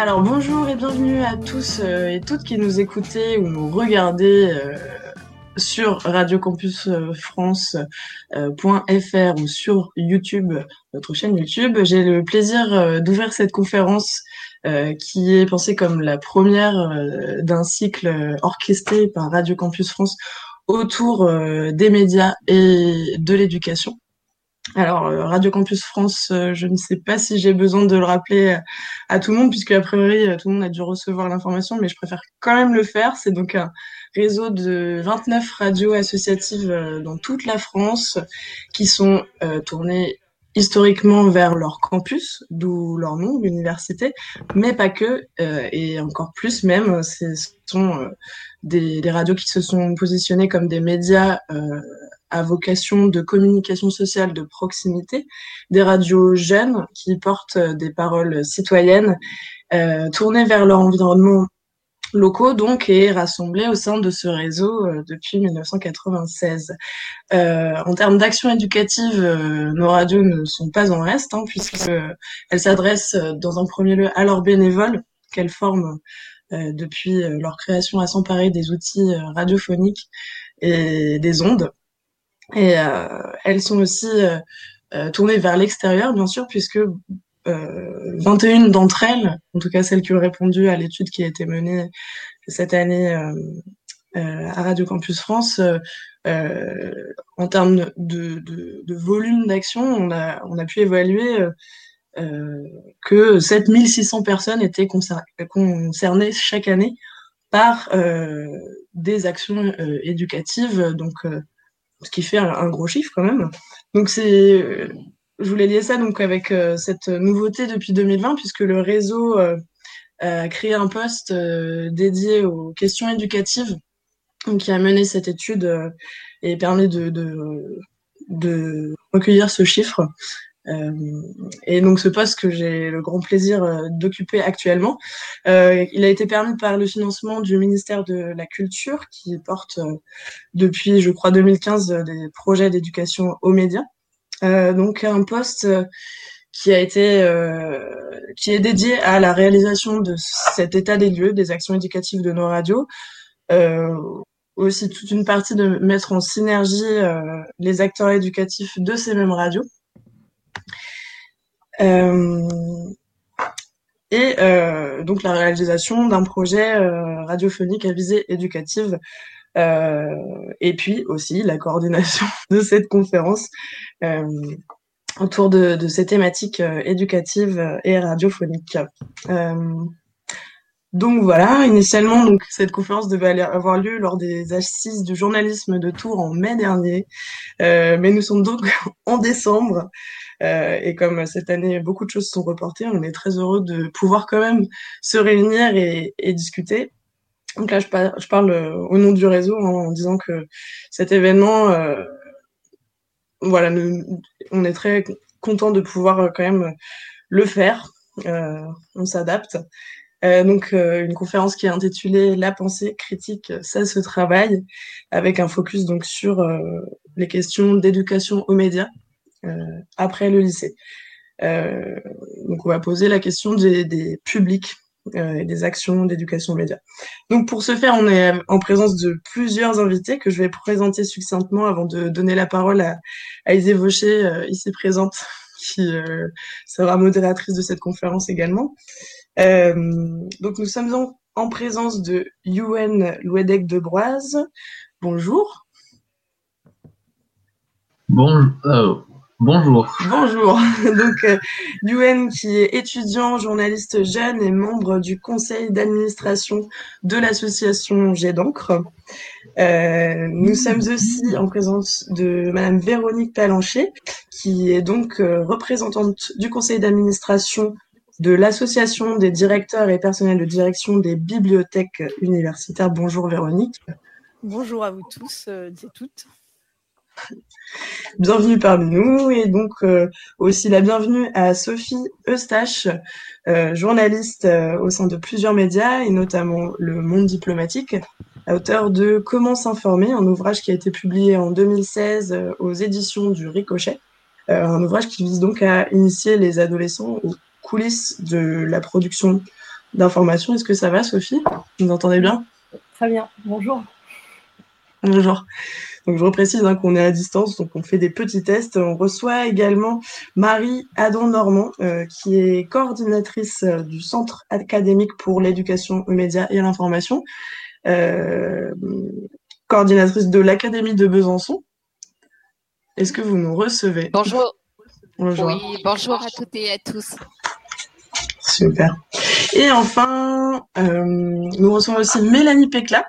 Alors bonjour et bienvenue à tous euh, et toutes qui nous écoutez ou nous regardez euh, sur Radio Campus France.fr ou sur YouTube, notre chaîne YouTube. J'ai le plaisir d'ouvrir cette conférence qui est pensée comme la première d'un cycle orchestré par Radio Campus France autour des médias et de l'éducation. Alors, euh, Radio Campus France, euh, je ne sais pas si j'ai besoin de le rappeler euh, à tout le monde, puisque a priori, tout le monde a dû recevoir l'information, mais je préfère quand même le faire. C'est donc un réseau de 29 radios associatives dans toute la France qui sont tournées historiquement vers leur campus, d'où leur nom, l'université, mais pas que, et encore plus même, ce sont des, des, radios qui se sont positionnées comme des médias à vocation de communication sociale de proximité, des radios jeunes qui portent euh, des paroles citoyennes euh, tournées vers leur environnement locaux donc et rassemblés au sein de ce réseau euh, depuis 1996. Euh, en termes d'action éducative, nos radios ne sont pas en reste hein, puisqu'elles s'adressent dans un premier lieu à leurs bénévoles qu'elles forment depuis leur création à s'emparer des outils radiophoniques et des ondes et euh, elles sont aussi euh, euh, tournées vers l'extérieur, bien sûr, puisque 21 d'entre elles, en tout cas celles qui ont répondu à l'étude qui a été menée cette année à Radio Campus France, en termes de, de, de volume d'action, on a, on a pu évaluer euh, que 7600 personnes étaient concernées chaque année par euh, des actions euh, éducatives, donc ce qui fait un, gros chiffre quand même. Donc c'est, je voulais lier ça donc avec euh, cette nouveauté depuis 2020 puisque le réseau euh, a créé un poste euh, dédié aux questions éducatives qui a mené cette étude et permis de, de, de recueillir ce chiffre. Euh, et donc ce poste que j'ai le grand plaisir euh, d'occuper actuellement, euh, il a été permis par le financement du ministère de la Culture qui porte depuis, je crois, 2015 des projets d'éducation aux médias. donc un poste qui a été qui est dédié à la réalisation de cet état des lieux des actions éducatives de nos radios aussi toute une partie de mettre en synergie les acteurs éducatifs de ces mêmes radios et euh, donc la réalisation d'un projet euh, radiophonique à visée éducative et puis aussi la coordination de cette conférence autour de, ces thématiques éducatives et radiophoniques. Donc voilà, initialement, cette conférence devait avoir lieu lors des assises du journalisme de Tours en mai dernier, mais nous sommes donc en décembre euh, et comme cette année, beaucoup de choses sont reportées, on est très heureux de pouvoir quand même se réunir et, discuter. Donc là, je, parle euh, au nom du réseau en disant que cet événement, euh, voilà, nous, on est très content de pouvoir euh, quand même le faire. Euh, on s'adapte. Euh, donc une conférence qui est intitulée La pensée critique, ça se travaille, avec un focus donc sur les questions d'éducation aux médias euh, après le lycée. Euh, donc on va poser la question des, des publics euh, et des actions d'éducation média. Donc pour ce faire, on est en présence de plusieurs invités que je vais présenter succinctement avant de donner la parole à, à Isée Vaucher, ici présente, qui euh, sera modératrice de cette conférence également. Euh, donc nous sommes en, en présence de Yuen Louedec de Broise. Bonjour. Bonjour. Bonjour. Bonjour. Donc, euh, Yuen, qui est étudiant, journaliste jeune et membre du conseil d'administration de l'association Jet d'encre. Euh, nous sommes aussi en présence de Madame Véronique Palancher, qui est donc euh, représentante du conseil d'administration de l'association des directeurs et personnels de direction des bibliothèques universitaires. Bonjour Véronique. Bonjour à vous tous euh, et toutes bienvenue parmi nous et donc euh, aussi la bienvenue à Sophie Eustache, euh, journaliste euh, au sein de plusieurs médias et notamment Le Monde diplomatique, auteur de Comment s'informer, un ouvrage qui a été publié en 2016 aux éditions du Ricochet, un ouvrage qui vise donc à initier les adolescents coulisses de la production d'information. Est-ce que ça va, Sophie? Vous m'entendez bien? Très bien. Bonjour. Bonjour. Donc je reprécise hein, qu'on est à distance, donc on fait des petits tests. On reçoit également Marie Adon-Normand, euh, qui est coordinatrice euh, du Centre académique pour l'éducation aux médias et l'information, euh, coordinatrice de l'Académie de Besançon. Est-ce que vous nous recevez? Bonjour. Bonjour. Oui, bonjour à toutes et à tous. Super. Et enfin, euh, nous recevons aussi Mélanie Pécla,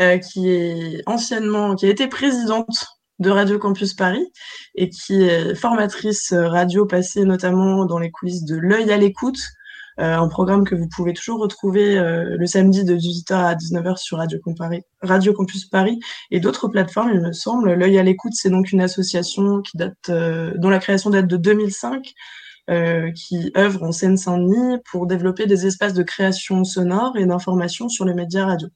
euh, qui est anciennement, qui a été présidente de Radio Campus Paris et qui est formatrice radio passée notamment dans les coulisses de L'œil à l'écoute, euh, un programme que vous pouvez toujours retrouver le samedi de 18h à 19h sur Radio, Campus Paris et d'autres plateformes, il me semble. L'œil à l'écoute, c'est donc une association qui date, dont la création date de 2005. Euh, qui œuvre en Seine-Saint-Denis pour développer des espaces de création sonore et d'information sur les médias radio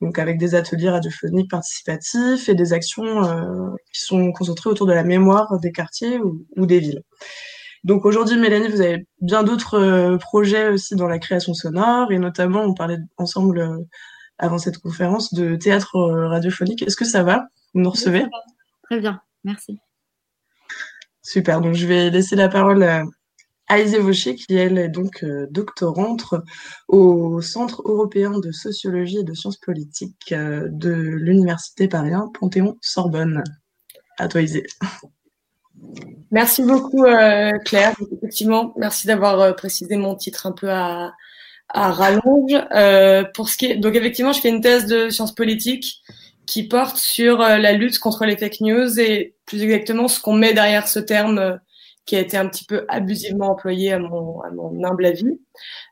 donc avec des ateliers radiophoniques participatifs et des actions euh, qui sont concentrées autour de la mémoire des quartiers ou, des villes. Donc aujourd'hui, Mélanie, vous avez bien d'autres euh, projets aussi dans la création sonore et notamment, on parlait ensemble avant cette conférence de théâtre radiophonique. Est-ce que ça va? Vous nous recevez? Très bien, merci. Super, donc je vais laisser la parole à Aïsé Vaucher, qui elle est donc euh, doctorante au Centre européen de sociologie et de sciences politiques euh, de l'Université Paris Panthéon-Sorbonne. À toi, Aïsé. Merci beaucoup, euh, Claire. Effectivement, merci d'avoir précisé mon titre un peu à, à rallonge. pour ce qui est... Donc, effectivement, je fais une thèse de sciences politiques qui porte sur la lutte contre les fake news et plus exactement ce qu'on met derrière ce terme qui a été un petit peu abusivement employé à mon, humble avis.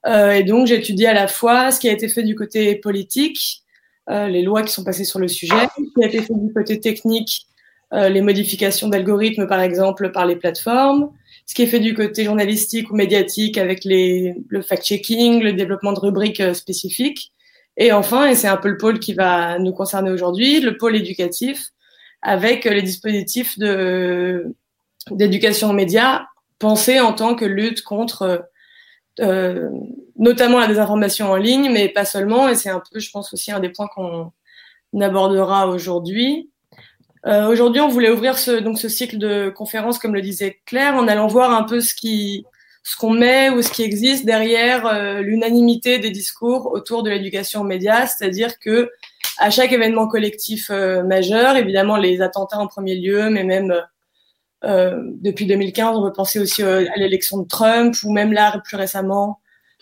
Euh, et donc, j'ai étudié à la fois ce qui a été fait du côté politique, euh, les lois qui sont passées sur le sujet, ce qui a été fait du côté technique, euh, les modifications d'algorithmes, par exemple, par les plateformes, ce qui est fait du côté journalistique ou médiatique avec les, le fact-checking, le développement de rubriques euh, spécifiques. Et enfin, et c'est un peu le pôle qui va nous concerner aujourd'hui, le pôle éducatif, avec les dispositifs de d'éducation aux médias pensée en tant que lutte contre euh, notamment la désinformation en ligne, mais pas seulement. Et c'est un peu, je pense aussi, un des points qu'on abordera aujourd'hui. Euh, aujourd'hui, on voulait ouvrir ce, donc ce cycle de conférences, comme le disait Claire, en allant voir un peu ce qui, ce qu'on met ou ce qui existe derrière euh, l'unanimité des discours autour de l'éducation aux médias, c'est-à-dire que à chaque événement collectif euh, majeur, évidemment les attentats en premier lieu, mais même euh, depuis 2015, on peut penser aussi euh, à l'élection de Trump ou même là plus récemment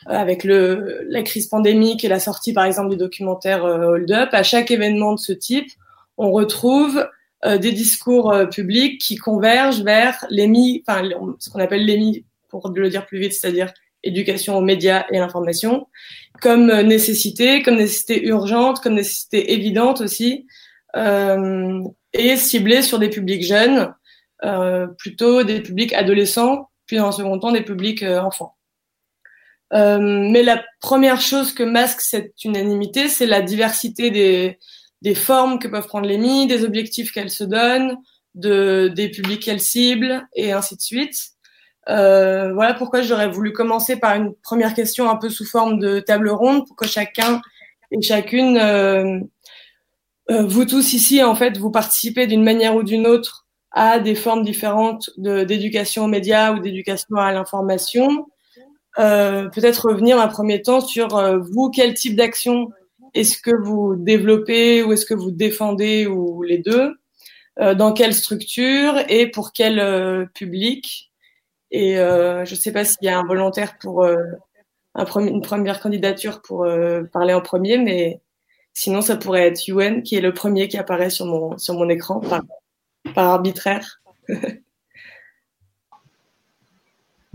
euh, avec le, la crise pandémique et la sortie par exemple du documentaire Hold Up. À chaque événement de ce type, on retrouve des discours publics qui convergent vers l'émi, enfin ce qu'on appelle l'émi pour le dire plus vite, c'est-à-dire éducation aux médias et l'information, comme nécessité, comme nécessité urgente, comme nécessité évidente aussi, euh, et ciblée sur des publics jeunes euh, plutôt des publics adolescents, puis dans un second temps des publics euh, enfants. Euh, mais la première chose que masque cette unanimité, c'est la diversité des, des formes que peuvent prendre les MI, des objectifs qu'elles se donnent, de, des publics qu'elles ciblent, et ainsi de suite. Euh, voilà pourquoi j'aurais voulu commencer par une première question un peu sous forme de table ronde pour que chacun et chacune, euh, euh, vous tous ici, en fait, vous participez d'une manière ou d'une autre à des formes différentes d'éducation aux médias ou d'éducation à l'information. Euh, Peut-être revenir un premier temps sur euh, vous, quel type d'action est-ce que vous développez ou est-ce que vous défendez ou les deux, euh, dans quelle structure et pour quel public? Et euh, je ne sais pas s'il y a un volontaire pour premier, une première candidature pour parler en premier, mais sinon ça pourrait être Yuen qui est le premier qui apparaît sur mon sur mon écran. Par arbitraire ben,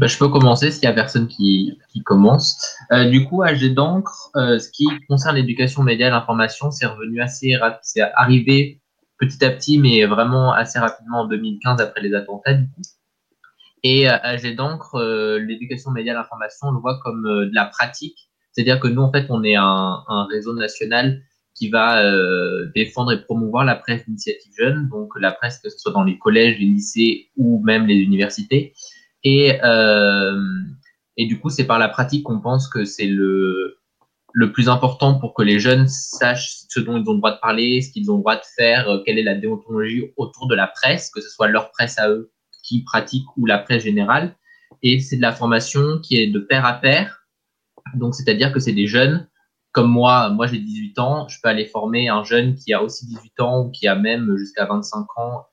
Je peux commencer s'il n'y a personne qui, commence. Euh, du coup, AG d'encre, euh, ce qui concerne l'éducation média et l'information, c'est revenu assez rapide, c'est arrivé petit à petit, mais vraiment assez rapidement en 2015 après les attentats. Du coup. Et euh, AG d'encre, euh, l'éducation média et l'information, on le voit comme de la pratique. C'est-à-dire que nous, en fait, on est un, réseau national qui va euh, défendre et promouvoir la presse d'initiative jeune, donc la presse que ce soit dans les collèges, les lycées ou même les universités. Et euh, Et du coup, c'est par la pratique qu'on pense que c'est le, le plus important pour que les jeunes sachent ce dont ils ont le droit de parler, ce qu'ils ont le droit de faire, euh, quelle est la déontologie autour de la presse, que ce soit leur presse à eux qui pratiquent ou la presse générale. Et c'est de la formation qui est de pair à pair. Donc, c'est-à-dire que c'est des jeunes comme moi, moi j'ai 18 ans, je peux aller former un jeune qui a aussi 18 ans ou qui a même jusqu'à 25 ans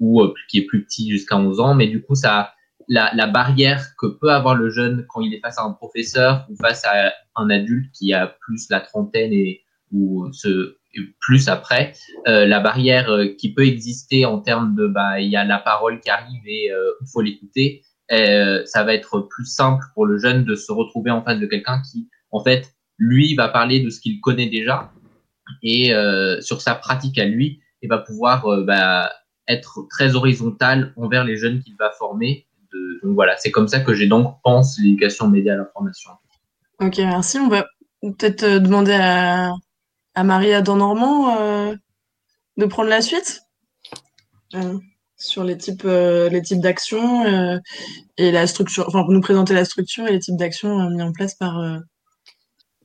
ou euh, qui est plus petit jusqu'à 11 ans. Mais du coup, ça, la, la, barrière que peut avoir le jeune quand il est face à un professeur ou face à un adulte qui a plus la trentaine et ou ce plus après, euh, la barrière euh, qui peut exister en termes de bah il y a la parole qui arrive et euh, il faut l'écouter, ça va être plus simple pour le jeune de se retrouver en face de quelqu'un qui en fait lui va parler de ce qu'il connaît déjà et sur sa pratique à lui et va pouvoir bah, être très horizontal envers les jeunes qu'il va former donc voilà, c'est comme ça que j'ai donc pense l'éducation média à l'information. Ok, merci. On va peut-être demander à, à Maria Normand euh, de prendre la suite? Euh, sur les types, euh, types d'actions et la structure, enfin pour nous présenter la structure et les types d'actions mis en place par.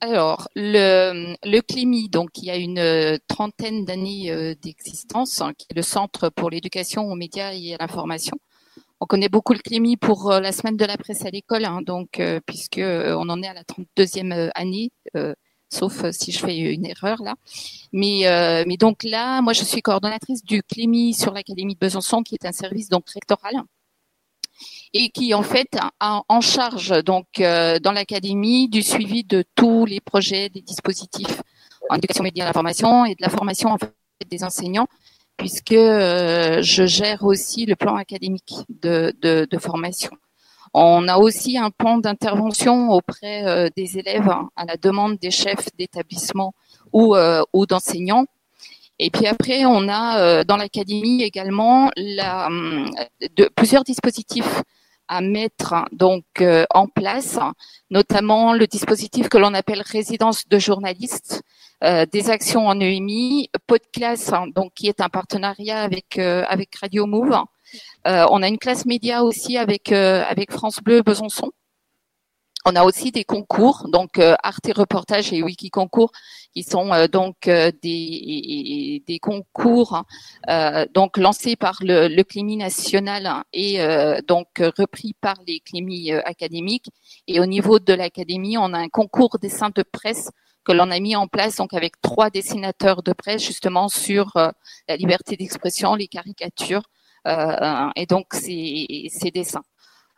Alors, le, le CLIMI, donc, il y a une trentaine d'années d'existence, hein, qui est le Centre pour l'éducation aux médias et à l'information on connaît beaucoup le CLIMI pour la semaine de la presse à l'école, hein, donc euh, puisque on en est à la 32e année, sauf si je fais une erreur là. Mais, mais donc là, moi je suis coordonnatrice du CLIMI sur l'Académie de Besançon, qui est un service donc rectoral et qui en fait a en charge donc dans l'académie du suivi de tous les projets, des dispositifs en éducation média à l'information et de la formation en fait, des enseignants puisque euh, je gère aussi le plan académique de, formation. On a aussi un plan d'intervention auprès euh, des élèves hein, à la demande des chefs d'établissement ou, euh, d'enseignants. Et puis après, on a dans l'académie également plusieurs dispositifs à mettre donc en place, notamment le dispositif que l'on appelle résidence de journalistes, euh, des actions en EMI, Podclass, hein, donc qui est un partenariat euh, avec Radio Move. Euh, on a une classe média aussi avec avec France Bleu Besançon. On a aussi des concours, donc Arte Reportage et Wiki Concours, qui sont donc des, concours donc lancés par le, le CLIMI national et donc repris par les CLIMI académiques. Et au niveau de l'académie, on a un concours dessin de presse que l'on a mis en place donc avec trois dessinateurs de presse justement sur euh, la liberté d'expression, les caricatures euh, et donc ces, dessins.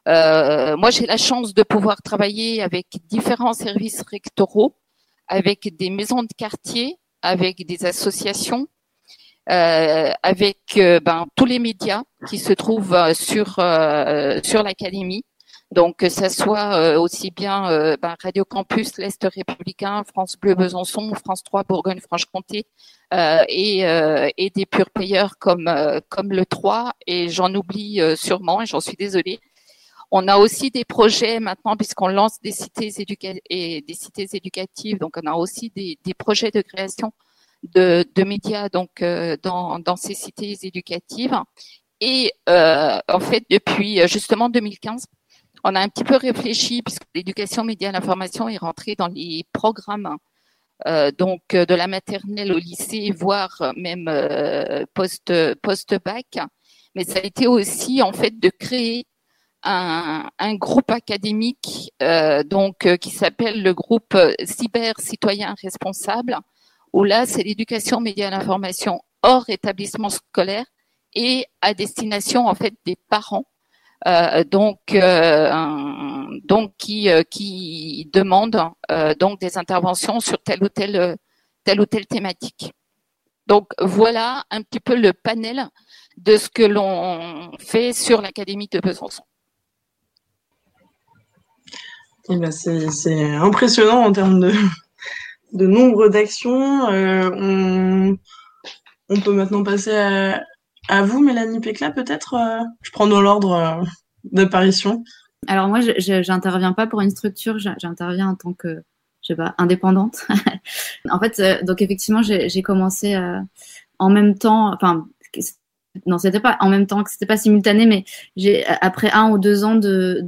Euh, moi, j'ai la chance de pouvoir travailler avec différents services rectoraux, avec des maisons de quartier, avec des associations, euh, avec ben, tous les médias qui se trouvent sur sur l'académie. Donc, que ça soit euh, aussi bien euh, ben, Radio Campus, l'Est républicain, France Bleu Besançon, France 3 Bourgogne-Franche-Comté euh, et, des pure players comme, comme le 3. Et j'en oublie sûrement et j'en suis désolée. On a aussi des projets maintenant puisqu'on lance des cités, et des cités éducatives. Donc, on a aussi des, des projets de création de, de médias donc dans, dans ces cités éducatives. Et en fait, depuis justement 2015, on a un petit peu réfléchi puisque l'éducation média l'information est rentrée dans les programmes euh, donc de la maternelle au lycée, voire même euh, post post bac. Mais ça a été aussi en fait de créer un, groupe académique euh, donc qui s'appelle le groupe cyber citoyen responsable où là c'est l'éducation média l'information hors établissement scolaire et à destination en fait des parents euh, donc, euh, donc qui, euh, qui demande donc des interventions sur telle ou telle, telle ou telle thématique. Donc voilà un petit peu le panel de ce que l'on fait sur l'Académie de Besançon. Eh ben c'est impressionnant en termes de, de nombre d'actions. on, on, peut maintenant passer à, à vous, Mélanie Pécla, peut-être euh, Je prends dans l'ordre euh, d'apparition. Alors moi, je n'interviens pas pour une structure, j'interviens en tant que, je sais pas, indépendante. en fait, euh, donc effectivement, j'ai commencé en même temps, enfin, non, c'était pas en même temps c'était pas simultané, mais j'ai après un ou deux ans de,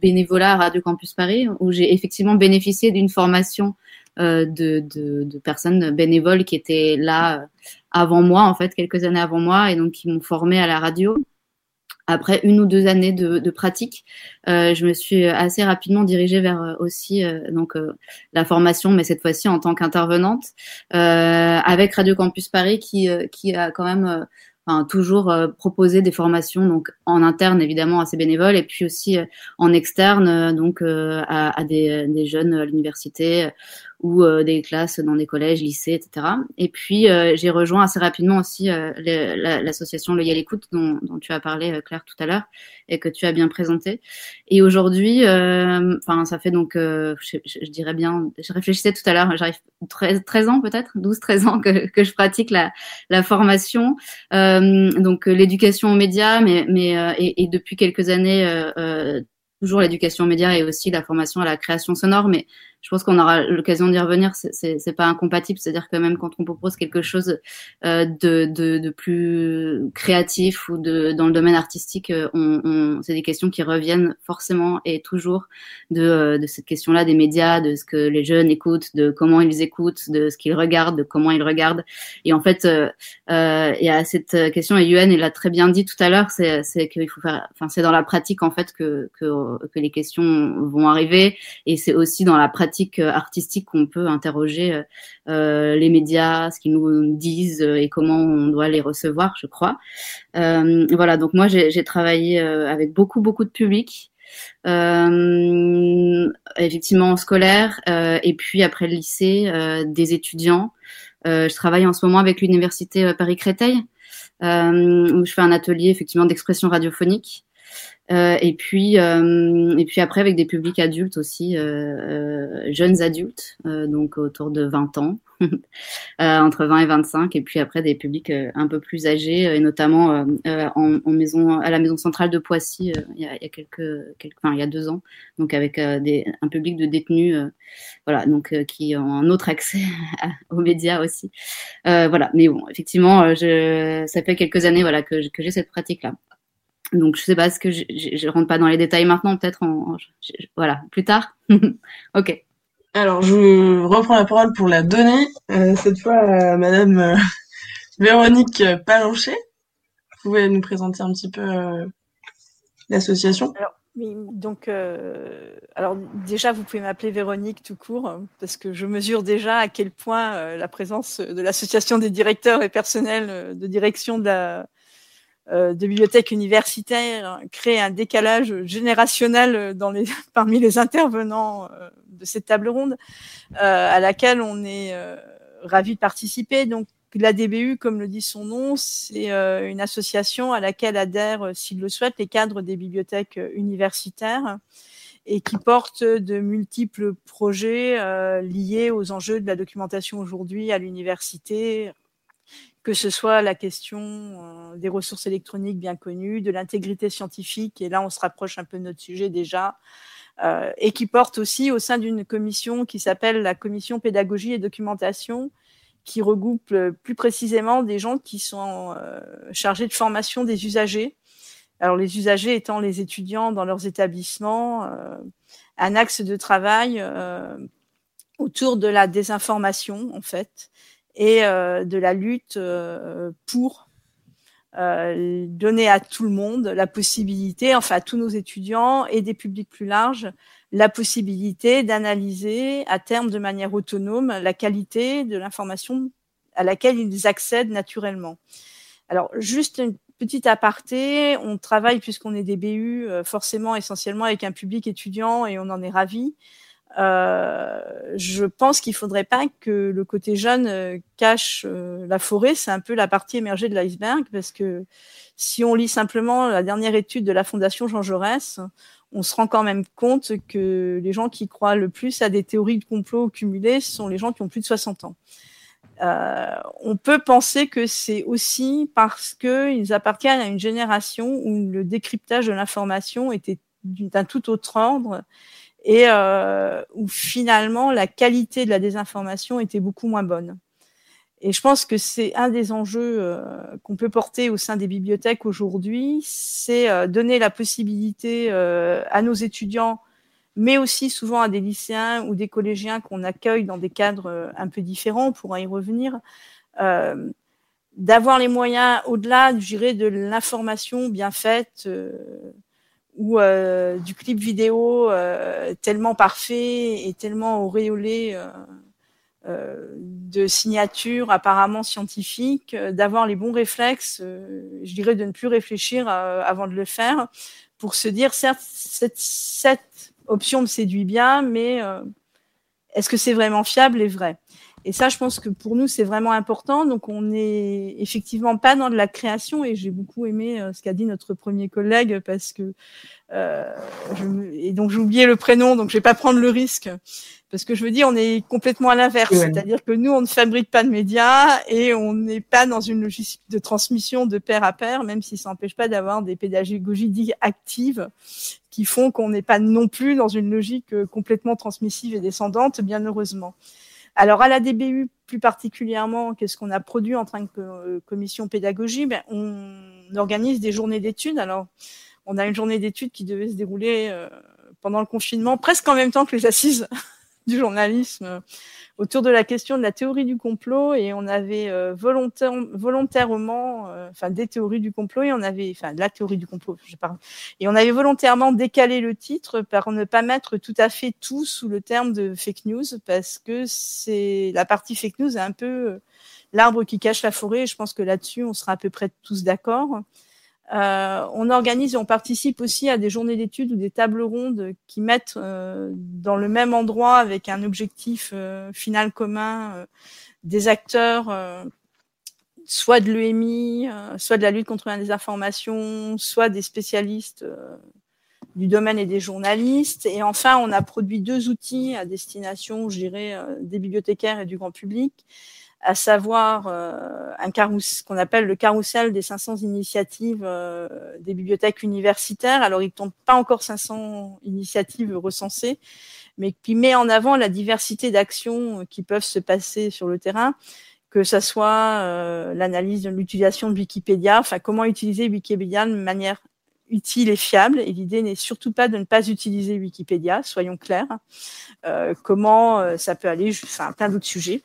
bénévolat à Radio Campus Paris, où j'ai effectivement bénéficié d'une formation de, personnes bénévoles qui étaient là avant moi, en fait, quelques années avant moi, et donc qui m'ont formé à la radio. Après une ou deux années de, de pratique, euh, je me suis assez rapidement dirigée vers euh, aussi euh, donc euh, la formation, mais cette fois-ci en tant qu'intervenante avec Radio Campus Paris, qui qui a quand même Enfin, toujours proposé des formations donc en interne évidemment à ses bénévoles et puis aussi en externe donc à, à des, des, jeunes à l'université ou euh, des classes dans des collèges, lycées, etc. Et puis euh, j'ai rejoint assez rapidement aussi euh, l'association Loyal Écoute dont, dont, tu as parlé Claire tout à l'heure et que tu as bien présenté. Et aujourd'hui, enfin ça fait donc, je, je, dirais bien, je réfléchissais tout à l'heure, j'arrive 13, 13 ans peut-être, 12, 13 ans que, que je pratique la, la formation, donc l'éducation aux médias, mais, mais et, et, depuis quelques années toujours l'éducation aux médias et aussi la formation à la création sonore, mais je pense qu'on aura l'occasion d'y revenir. C'est pas incompatible, c'est-à-dire que même quand on propose quelque chose euh, de, de, de, plus créatif ou de dans le domaine artistique, euh, on, on c'est des questions qui reviennent forcément et toujours de, euh, de cette question-là des médias, de ce que les jeunes écoutent, de comment ils écoutent, de ce qu'ils regardent, de comment ils regardent. Et en fait, euh, il y a cette question et Yuen il l'a très bien dit tout à l'heure, c'est qu'il faut faire, enfin c'est dans la pratique en fait que, que que les questions vont arriver et c'est aussi dans la pratique euh, artistique qu'on peut interroger euh, euh, les médias, ce qu'ils nous disent et comment on doit les recevoir, je crois. voilà, donc moi j'ai travaillé avec beaucoup beaucoup de publics. Effectivement scolaire et puis après le lycée des étudiants. je travaille en ce moment avec l'université Paris Créteil où je fais un atelier effectivement d'expression radiophonique. Euh, et puis euh, et puis après avec des publics adultes aussi, euh, jeunes adultes, donc autour de 20 ans, entre 20 et 25, et puis après des publics un peu plus âgés, et notamment en, maison à la maison centrale de Poissy il y, a, quelques, enfin il y a deux ans, donc avec un public de détenus, voilà, donc qui ont un autre accès aux médias aussi, voilà. Mais bon, effectivement, ça fait quelques années voilà que, que j'ai cette pratique là. Donc, je sais pas, ce que je, je, rentre pas dans les détails maintenant, peut-être en, voilà, plus tard. ok. Alors, je reprends la parole pour la donner, euh, cette fois à Madame euh, Véronique Palanchet. Vous pouvez nous présenter un petit peu euh, l'association? Alors, oui, donc, euh, alors déjà, vous pouvez m'appeler Véronique tout court, parce que je mesure déjà à quel point la présence de l'association des directeurs et personnels de direction de la, de bibliothèques universitaires crée un décalage générationnel dans les, parmi les intervenants euh, de cette table ronde, euh, à laquelle on est ravi de participer. Donc, la DBU, comme le dit son nom, c'est une association à laquelle adhèrent, s'ils le souhaitent, les cadres des bibliothèques universitaires et qui porte de multiples projets liés aux enjeux de la documentation aujourd'hui à l'université, que ce soit la question euh, des ressources électroniques bien connues, de l'intégrité scientifique, et là on se rapproche un peu de notre sujet déjà, euh, et qui porte aussi au sein d'une commission qui s'appelle la commission pédagogie et documentation, qui regroupe euh, plus précisément des gens qui sont chargés de formation des usagers. Alors les usagers étant les étudiants dans leurs établissements, un axe de travail autour de la désinformation en fait et euh, de la lutte euh, pour euh, donner à tout le monde la possibilité, enfin à tous nos étudiants et des publics plus larges, la possibilité d'analyser à terme de manière autonome la qualité de l'information à laquelle ils accèdent naturellement. Alors, juste une petite aparté, on travaille, puisqu'on est des BU, forcément essentiellement avec un public étudiant et on en est ravis. Euh, je pense qu'il faudrait pas que le côté jeune euh, cache euh, la forêt. C'est un peu la partie émergée de l'iceberg parce que si on lit simplement la dernière étude de la Fondation Jean Jaurès, on se rend quand même compte que les gens qui croient le plus à des théories de complot cumulées sont les gens qui ont plus de 60 ans. Euh, on peut penser que c'est aussi parce qu'ils appartiennent à une génération où le décryptage de l'information était d'un tout autre ordre et euh, où finalement la qualité de la désinformation était beaucoup moins bonne. et je pense que c'est un des enjeux euh, qu'on peut porter au sein des bibliothèques aujourd'hui, c'est euh, donner la possibilité euh, à nos étudiants, mais aussi souvent à des lycéens ou des collégiens qu'on accueille dans des cadres un peu différents, on pourra y revenir, d'avoir les moyens au-delà, je dirais, de l'information bien faite ou du clip vidéo tellement parfait et tellement auréolé euh, de signature apparemment scientifique, euh, d'avoir les bons réflexes, euh, je dirais de ne plus réfléchir avant de le faire, pour se dire, certes, cette option me séduit bien, mais est-ce que c'est vraiment fiable et vrai? Et ça, je pense que pour nous, c'est vraiment important. Donc, on n'est effectivement pas dans de la création. Et j'ai beaucoup aimé ce qu'a dit notre premier collègue parce que euh, je, et donc j'ai oublié le prénom, donc je vais pas prendre le risque. Parce que je veux dire, on est complètement à l'inverse. C'est-à-dire que nous, on ne fabrique pas de médias et on n'est pas dans une logique de transmission de pair à pair, même si ça n'empêche pas d'avoir des pédagogies dites actives qui font qu'on n'est pas non plus dans une logique euh, complètement transmissive et descendante, bien heureusement. Alors à la DBU plus particulièrement, qu'est-ce qu'on a produit en tant que euh, commission pédagogie? Ben, On organise des journées d'études. Alors on a une journée d'études qui devait se dérouler euh, pendant le confinement, presque en même temps que les assises du journalisme autour de la question de la théorie du complot et on avait euh, volontaire, volontairement, enfin des théories du complot et on avait, enfin la théorie du complot, je parle, et on avait volontairement décalé le titre par ne pas mettre tout à fait tout sous le terme de fake news parce que c'est la partie fake news est un peu l'arbre qui cache la forêt. Et je pense que là-dessus on sera à peu près tous d'accord. Euh, on organise et on participe aussi à des journées d'études ou des tables rondes qui mettent euh, dans le même endroit avec un objectif euh, final commun des acteurs, soit de l'EMI, soit de la lutte contre la désinformation, soit des spécialistes du domaine et des journalistes. Et enfin, on a produit deux outils à destination, je dirais, des bibliothécaires et du grand public à savoir euh, un carrousel, qu'on appelle le carrousel des 500 initiatives euh, des bibliothèques universitaires. Alors, il ne tombe pas encore 500 initiatives recensées, mais qui met en avant la diversité d'actions qui peuvent se passer sur le terrain, que ce soit euh, l'analyse de l'utilisation de Wikipédia, enfin comment utiliser Wikipédia de manière utile et fiable. Et l'idée n'est surtout pas de ne pas utiliser Wikipédia, soyons clairs. Euh, comment ça peut aller, enfin plein d'autres sujets.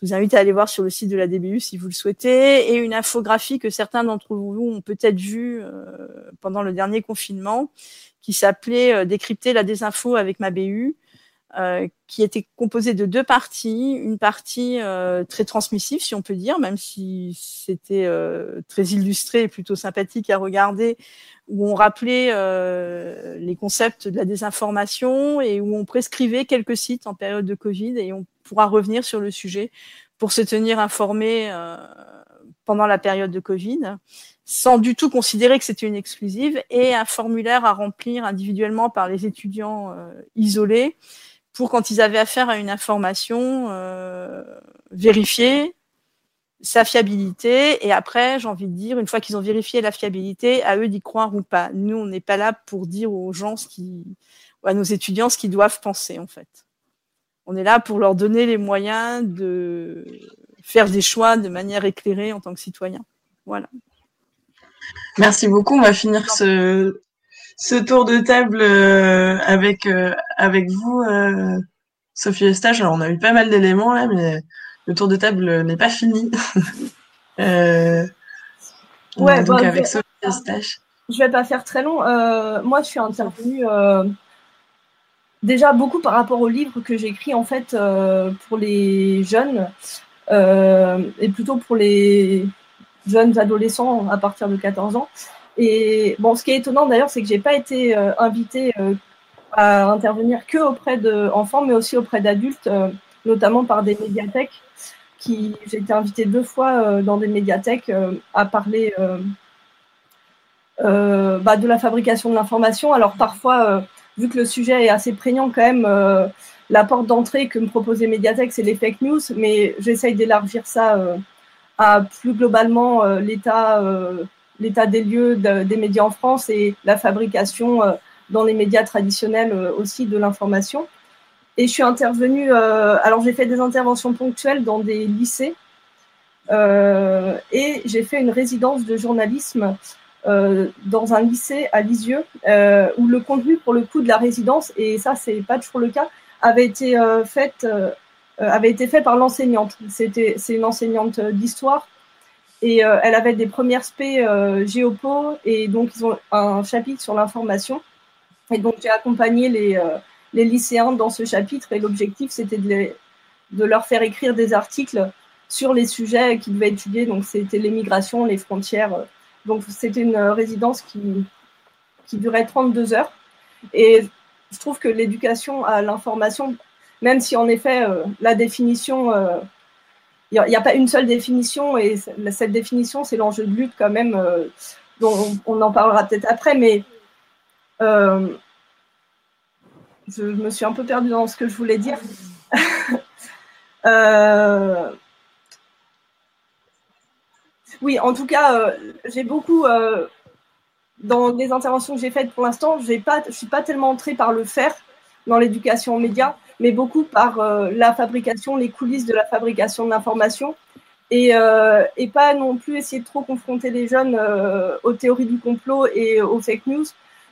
Je vous invite à aller voir sur le site de la DBU si vous le souhaitez, et une infographie que certains d'entre vous ont peut-être vue euh, pendant le dernier confinement, qui s'appelait euh, Décrypter la désinfo avec ma BU, euh, qui était composée de deux parties, une partie très transmissive, si on peut dire, même si c'était très illustré et plutôt sympathique à regarder, où on rappelait les concepts de la désinformation et où on prescrivait quelques sites en période de Covid et on pourra revenir sur le sujet pour se tenir informé euh, pendant la période de Covid, sans du tout considérer que c'était une exclusive, et un formulaire à remplir individuellement par les étudiants euh, isolés pour quand ils avaient affaire à une information, euh, vérifier sa fiabilité. Et après, j'ai envie de dire, une fois qu'ils ont vérifié la fiabilité, à eux d'y croire ou pas. Nous, on n'est pas là pour dire aux gens ce qui, à nos étudiants ce qu'ils doivent penser, en fait on est là pour leur donner les moyens de faire des choix de manière éclairée en tant que citoyen. Voilà. Merci beaucoup. On va finir ce, ce tour de table euh, avec, euh, avec vous, euh, Sophie Eustache. Alors, on a eu pas mal d'éléments là, mais le tour de table n'est pas fini. ouais, donc bah, avec Sophie Eustache. Je vais pas faire très long. moi, je suis intervenue déjà beaucoup par rapport au livre que j'écris en fait euh, pour les jeunes euh, et plutôt pour les jeunes adolescents à partir de 14 ans. Et bon, ce qui est étonnant d'ailleurs, c'est que j'ai pas été euh, invitée à intervenir que auprès d'enfants, mais aussi auprès d'adultes, notamment par des médiathèques. Qui j'ai été invitée deux fois dans des médiathèques à parler bah, de la fabrication de l'information. Alors parfois vu que le sujet est assez prégnant quand même, euh, la porte d'entrée que me proposait Mediatek, c'est les fake news, mais j'essaye d'élargir ça euh, à plus globalement euh, l'état, l'état des lieux des médias en France et la fabrication dans les médias traditionnels aussi de l'information. Et je suis intervenue, alors j'ai fait des interventions ponctuelles dans des lycées et j'ai fait une résidence de journalisme dans un lycée à Lisieux, où le contenu pour le coup de la résidence, et ça c'est pas toujours le cas, avait été fait avait été fait par l'enseignante. C'est une enseignante d'histoire et euh, elle avait des premières spé euh, géopo et donc ils ont un chapitre sur l'information. Et donc j'ai accompagné les, euh, les lycéens dans ce chapitre et l'objectif c'était de, de leur faire écrire des articles sur les sujets qu'ils devaient étudier. Donc c'était les migrations, les frontières. Donc c'était une résidence qui, qui durait 32 heures. Et je trouve que l'éducation à l'information, même si en effet la définition il n'y a, pas une seule définition et cette définition, c'est l'enjeu de lutte quand même, euh, dont on, en parlera peut-être après, mais euh, je me suis un peu perdue dans ce que je voulais dire. Euh, oui, en tout cas, j'ai beaucoup, dans les interventions que j'ai faites pour l'instant, je ne suis pas tellement entrée par le faire dans l'éducation aux médias, mais beaucoup par euh, la fabrication, les coulisses de la fabrication de l'information. Et, euh, et, pas non plus essayer de trop confronter les jeunes euh, aux théories du complot et aux fake news,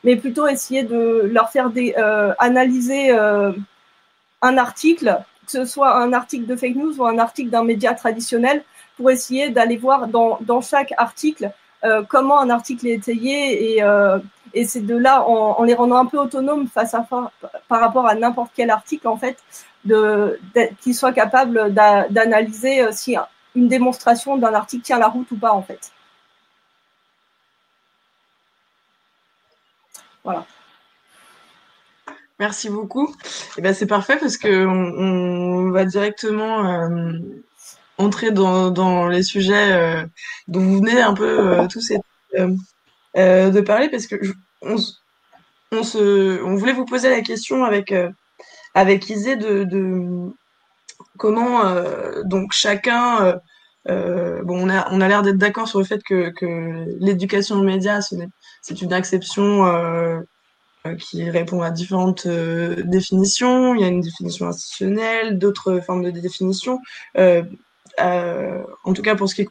mais plutôt essayer de leur faire des, analyser un article, que ce soit un article de fake news ou un article d'un média traditionnel, pour essayer d'aller voir dans, dans chaque article comment un article est étayé et, et c'est de là, en, les rendant un peu autonomes face par, rapport à n'importe quel article, en fait, qu'ils soient capables d'analyser euh, si une démonstration d'un article tient la route ou pas, en fait. Voilà. Merci beaucoup. Eh ben, c'est parfait parce qu'on on va directement euh, entrer dans, les sujets euh, dont vous venez un peu tous de parler parce que on, se, voulait vous poser la question avec, euh, Isée de, comment euh, donc chacun. Euh, on a, l'air d'être d'accord sur le fait que, l'éducation aux médias, c'est une exception qui répond à différentes définitions. Il y a une définition institutionnelle, d'autres formes de définition. En tout cas pour ce qui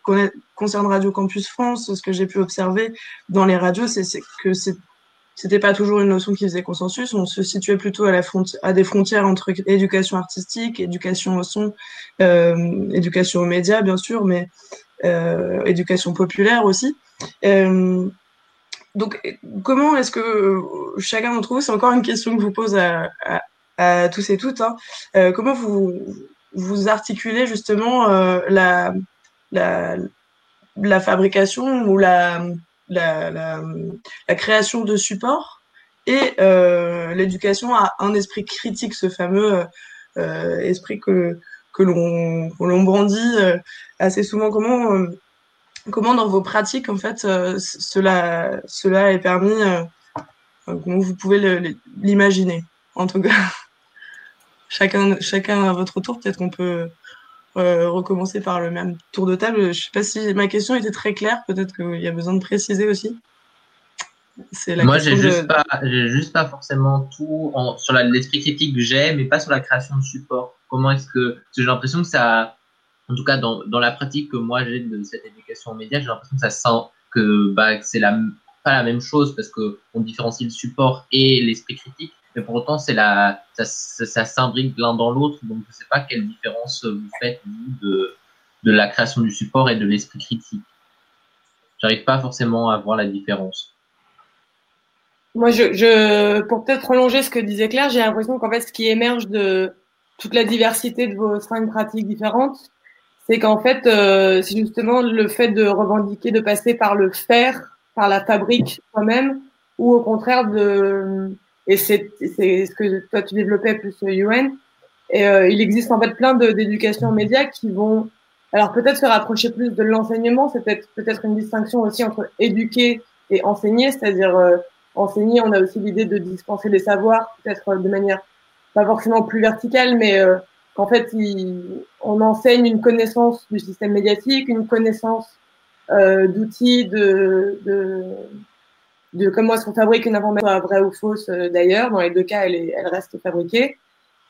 concerne Radio Campus France, ce que j'ai pu observer dans les radios, c'est que c'était pas toujours une notion qui faisait consensus. On se situait plutôt à, la à des frontières entre éducation artistique, éducation au son, euh, éducation aux médias, bien sûr, mais euh, éducation populaire aussi. Euh, donc, comment est-ce que chacun d'entre vous, c'est encore une question que je vous pose à, à, à tous et toutes, hein, euh, comment vous, vous articulez justement euh, la, la, la, fabrication ou la, la, création de supports et euh, l'éducation à un esprit critique, ce fameux euh, esprit que, que l'on brandit assez souvent. Comment, comment dans vos pratiques, en fait, cela, cela est permis, comment vous pouvez l'imaginer, en tout cas? Chacun, chacun à votre tour, peut-être qu'on peut euh, recommencer par le même tour de table. Je ne sais pas si ma question était très claire, peut-être qu'il y a besoin de préciser aussi. Moi, j'ai juste, pas, juste pas forcément tout sur l'esprit critique que j'ai, mais pas sur la création de support. Comment est-ce que. j'ai l'impression que ça. En tout cas, dans, dans la pratique que moi j'ai de cette éducation aux médias, j'ai l'impression que ça sent que, bah, que c'est la, pas la même chose parce qu'on différencie le support et l'esprit critique mais pour autant, c'est la, ça, ça, s'imbrique l'un dans l'autre. Donc, je ne sais pas quelle différence vous faites, vous, de, de la création du support et de l'esprit critique. J'arrive pas forcément à voir la différence. Moi, je, je pour peut-être prolonger ce que disait Claire, j'ai l'impression qu'en fait, ce qui émerge de toute la diversité de vos cinq pratiques différentes, c'est qu'en fait, euh, c'est justement le fait de revendiquer, de passer par le faire, par la fabrique soi-même, ou au contraire de et c'est ce que toi tu développais plus UN. Et euh, il existe en fait plein d'éducation aux médias qui vont, alors peut-être se rapprocher plus de l'enseignement. C'est peut-être peut-être une distinction aussi entre éduquer et enseigner, c'est-à-dire euh, enseigner. On a aussi l'idée de dispenser des savoirs, peut-être de manière pas forcément plus verticale, mais euh, qu'en fait on enseigne une connaissance du système médiatique, une connaissance euh, d'outils de, de de comment est-ce qu'on fabrique une information vraie ou fausse euh, d'ailleurs. Dans les deux cas, elle, est, elle reste fabriquée.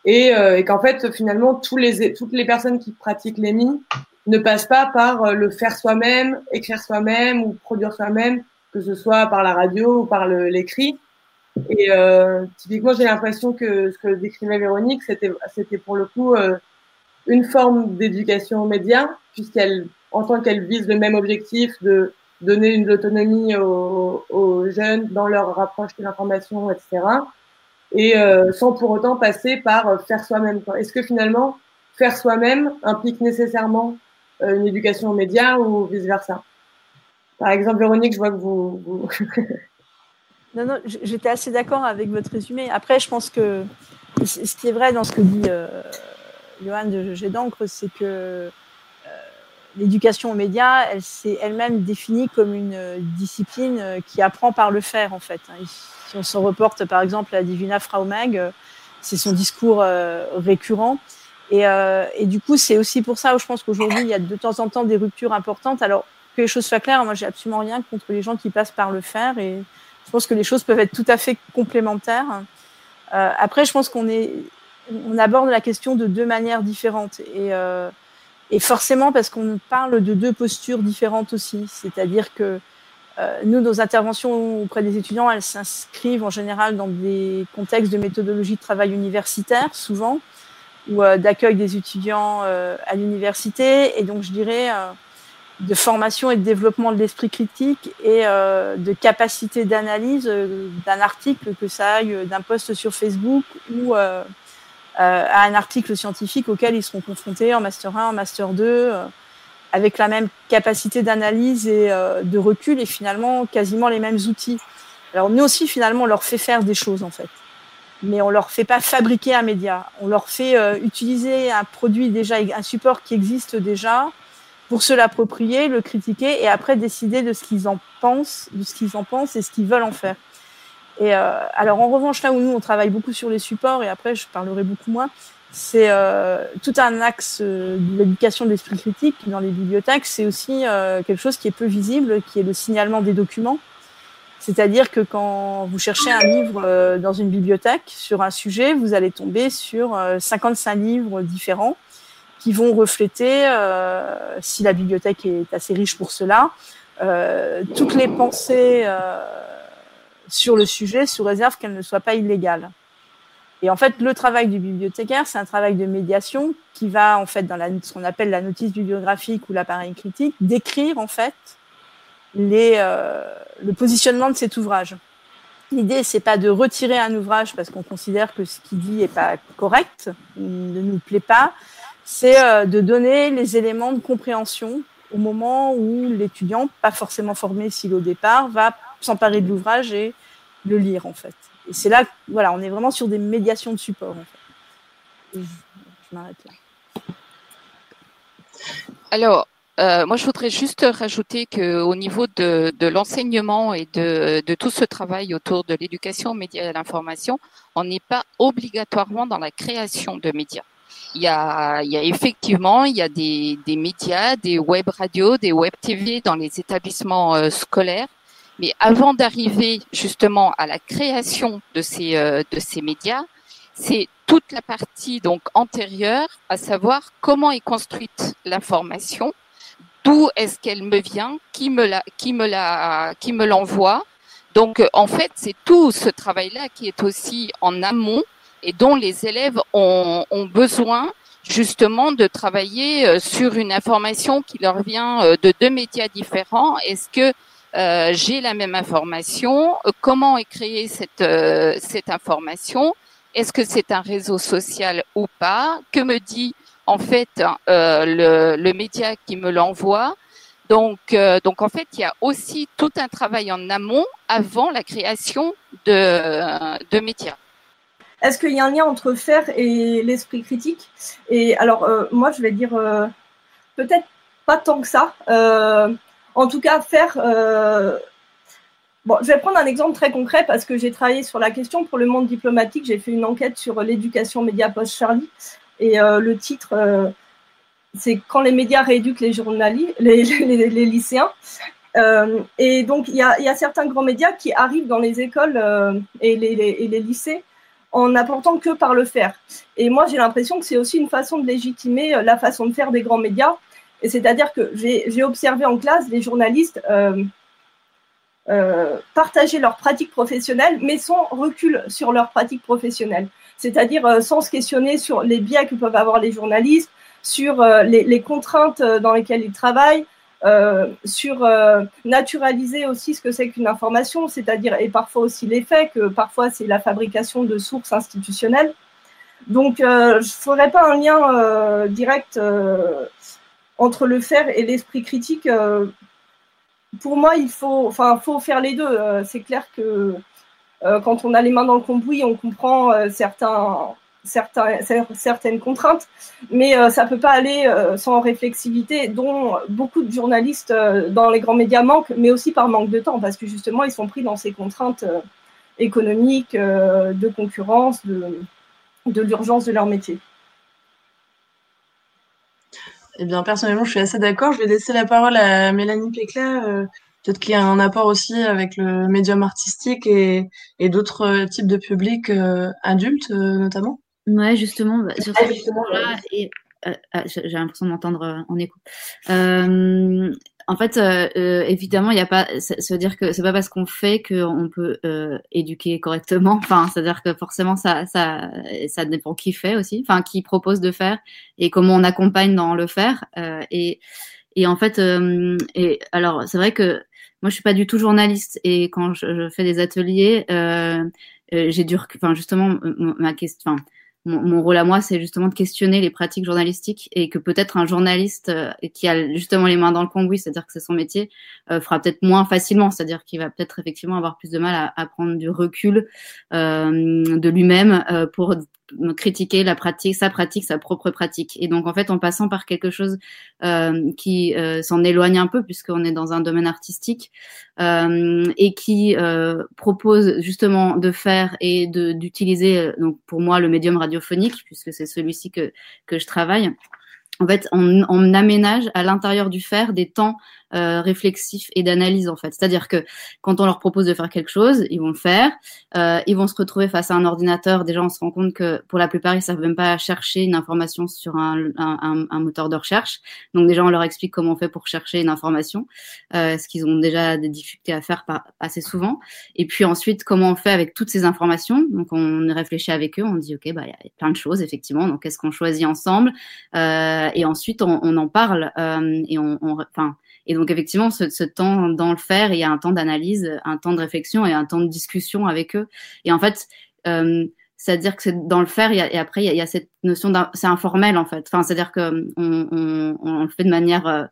Et, euh, et qu'en fait, finalement, tous les, toutes les personnes qui pratiquent l'EMI ne passe pas par le faire soi-même, écrire soi-même ou produire soi-même, que ce soit par la radio ou par l'écrit. Et euh, typiquement, j'ai l'impression que ce que décrivait Véronique, c'était, c'était pour le coup euh, une forme d'éducation aux médias, puisqu'elle, en tant qu'elle vise le même objectif de donner une autonomie aux, jeunes dans leur rapproche de l'information, etc. Et euh, sans pour autant passer par faire soi-même. Est-ce que finalement, faire soi-même implique nécessairement euh, une éducation aux médias ou vice-versa? Par exemple, Véronique, je vois que vous... Non, non, j'étais assez d'accord avec votre résumé. Après, je pense que ce qui est vrai dans ce que dit euh, Johan de G d'encre, c'est que euh, l'éducation aux médias, elle s'est elle-même définie comme une euh, discipline euh, qui apprend par le faire, en fait. Hein. Si on se reporte, par exemple, à Divina Fraumag, euh, c'est son discours récurrent. Et, du coup, c'est aussi pour ça où je pense qu'aujourd'hui, il y a de temps en temps des ruptures importantes. Alors, que les choses soient claires, moi, j'ai absolument rien contre les gens qui passent par le faire. Et je pense que les choses peuvent être tout à fait complémentaires. Après, je pense qu'on est, on aborde la question de deux manières différentes et, et forcément parce qu'on parle de deux postures différentes aussi. C'est-à-dire que euh, nous, nos interventions auprès des étudiants, elles s'inscrivent en général dans des contextes de méthodologie de travail universitaire, souvent, ou euh, d'accueil des étudiants euh, à l'université. Et donc, je dirais de formation et de développement de l'esprit critique et euh, de capacité d'analyse euh, d'un article, que ça aille d'un post sur Facebook ou euh, à un article scientifique auquel ils seront confrontés en master 1, en master 2, avec la même capacité d'analyse et de recul et finalement quasiment les mêmes outils. Alors nous aussi finalement on leur fait faire des choses en fait, mais on leur fait pas fabriquer un média, on leur fait utiliser un produit déjà, un support qui existe déjà, pour se l'approprier, le critiquer et après décider de ce qu'ils en pensent, de ce qu'ils en pensent et ce qu'ils veulent en faire. Et euh, alors en revanche là où nous on travaille beaucoup sur les supports et après je parlerai beaucoup moins, c'est euh, tout un axe euh, de l'éducation de l'esprit critique dans les bibliothèques. C'est aussi quelque chose qui est peu visible, qui est le signalement des documents. C'est-à-dire que quand vous cherchez un livre dans une bibliothèque sur un sujet, vous allez tomber sur 55 livres différents qui vont refléter, euh, si la bibliothèque est assez riche pour cela, euh, toutes les pensées euh, sur le sujet sous réserve qu'elles ne soient pas illégales. Et en fait, le travail du bibliothécaire, c'est un travail de médiation qui va, en fait, dans la, ce qu'on appelle la notice bibliographique ou l'appareil critique, décrire, en fait, les, euh, le positionnement de cet ouvrage. L'idée, c'est pas de retirer un ouvrage parce qu'on considère que ce qu'il dit est pas correct, ne nous plaît pas, c'est euh, de donner les éléments de compréhension au moment où l'étudiant, pas forcément formé s'il au départ, va s'emparer de l'ouvrage et le lire en fait. Et c'est là, voilà, on est vraiment sur des médiations de support en fait. je, m'arrête là. Alors, euh, moi, je voudrais juste rajouter qu'au niveau de, de l'enseignement et de, de, tout ce travail autour de l'éducation aux médias et à l'information, on n'est pas obligatoirement dans la création de médias il y a, il y a effectivement il y a des, des médias, des web radios, des web TV dans les établissements euh, scolaires. Mais avant d'arriver justement à la création de ces euh, de ces médias, c'est toute la partie donc antérieure, à savoir comment est construite l'information, d'où est-ce qu'elle me vient, qui me la qui me la qui me l'envoie. Donc en fait, c'est tout ce travail-là qui est aussi en amont et dont les élèves ont, ont besoin justement de travailler euh, sur une information qui leur vient euh, de deux médias différents. Est-ce que euh, j'ai la même information. Comment est créée cette, euh, cette information? Est-ce que c'est un réseau social ou pas? Que me dit en fait le, le, média qui me l'envoie? Donc, donc en fait, il y a aussi tout un travail en amont avant la création de, de médias. Est-ce qu'il y a un lien entre faire et l'esprit critique? Et alors, euh, moi, je vais dire euh, peut-être pas tant que ça. Euh, en tout cas, faire. Euh, bon, je vais prendre un exemple très concret parce que j'ai travaillé sur la question pour le monde diplomatique. J'ai fait une enquête sur l'éducation média post-Charlie. Et le titre, c'est Quand les médias rééduquent les journalistes, les, lycéens. Euh, et donc, il y a, certains grands médias qui arrivent dans les écoles euh, et, les, lycées en n'apportant que par le faire. Et moi, j'ai l'impression que c'est aussi une façon de légitimer euh, la façon de faire des grands médias Et c'est-à-dire que j'ai observé en classe les journalistes euh, euh, partager leurs pratiques professionnelles, mais sans recul sur leurs pratiques professionnelles. C'est-à-dire euh, sans se questionner sur les biais que peuvent avoir les journalistes, sur les, les, contraintes dans lesquelles ils travaillent, sur naturaliser aussi ce que c'est qu'une information, c'est-à-dire et parfois aussi les faits, que parfois c'est la fabrication de sources institutionnelles. Donc, je ne ferai pas un lien direct entre le faire et l'esprit critique pour moi, il faut, faire les deux. Euh, c'est clair que euh, quand on a les mains dans le cambouis, on comprend euh, certaines contraintes, mais ça ne peut pas aller sans réflexivité, dont beaucoup de journalistes dans les grands médias manquent, mais aussi par manque de temps, parce que justement, ils sont pris dans ces contraintes économiques, de concurrence, de l'urgence de leur métier. Eh bien, personnellement, je suis assez d'accord. Je vais laisser la parole à Mélanie Pécla. Euh, peut-être qu'il y a un apport aussi avec le médium artistique et, et d'autres euh, types de publics euh, adultes, notamment. Ouais, justement, bah, sur ce là ah, j'ai l'impression d'entendre en écho en fait, euh, euh, évidemment, il n'y a pas, veut dire que c'est pas parce qu'on fait qu'on peut euh, éduquer correctement. Enfin, c'est-à-dire que forcément, ça, ça, ça dépend qui fait aussi, enfin, qui propose de faire et comment on accompagne dans le faire. Euh, et, et en fait, euh, et alors, c'est vrai que moi, je suis pas du tout journaliste et quand je, fais des ateliers, j'ai dû, enfin, justement, ma question, mon, rôle à moi, c'est justement de questionner les pratiques journalistiques et que peut-être un journaliste euh, qui a justement les mains dans le cambouis, c'est-à-dire que c'est son métier, euh, fera peut-être moins facilement, c'est-à-dire qu'il va peut-être effectivement avoir plus de mal à, à prendre du recul euh, de lui-même pour critiquer la pratique, sa pratique, sa propre pratique. Et donc en fait, en passant par quelque chose euh, qui euh, s'en éloigne un peu, puisqu'on est dans un domaine artistique, euh, et qui propose justement de faire et d'utiliser, donc pour moi, le médium radiophonique, puisque c'est celui-ci que que je travaille. En fait, on, on aménage à l'intérieur du faire des temps euh, réflexif et d'analyse en fait. C'est-à-dire que quand on leur propose de faire quelque chose, ils vont le faire. Euh, ils vont se retrouver face à un ordinateur. Déjà, on se rend compte que pour la plupart, ils savent même pas chercher une information sur un, un, un moteur de recherche. Donc déjà, on leur explique comment on fait pour chercher une information, euh, ce qu'ils ont déjà des difficultés à faire pas assez souvent. Et puis ensuite, comment on fait avec toutes ces informations? Donc on réfléchit avec eux, on dit ok, bah il y a plein de choses effectivement. Donc qu'est-ce qu'on choisit ensemble? Euh, Et ensuite, on, on en parle euh, et on, enfin et donc effectivement, ce, ce, temps dans le faire, il y a un temps d'analyse, un temps de réflexion et un temps de discussion avec eux. Et en fait, euh, c'est-à-dire que c'est dans le faire et, et après il y, a, il y a, cette notion c'est informel en fait. Enfin, c'est-à-dire que on, on, on, le fait de manière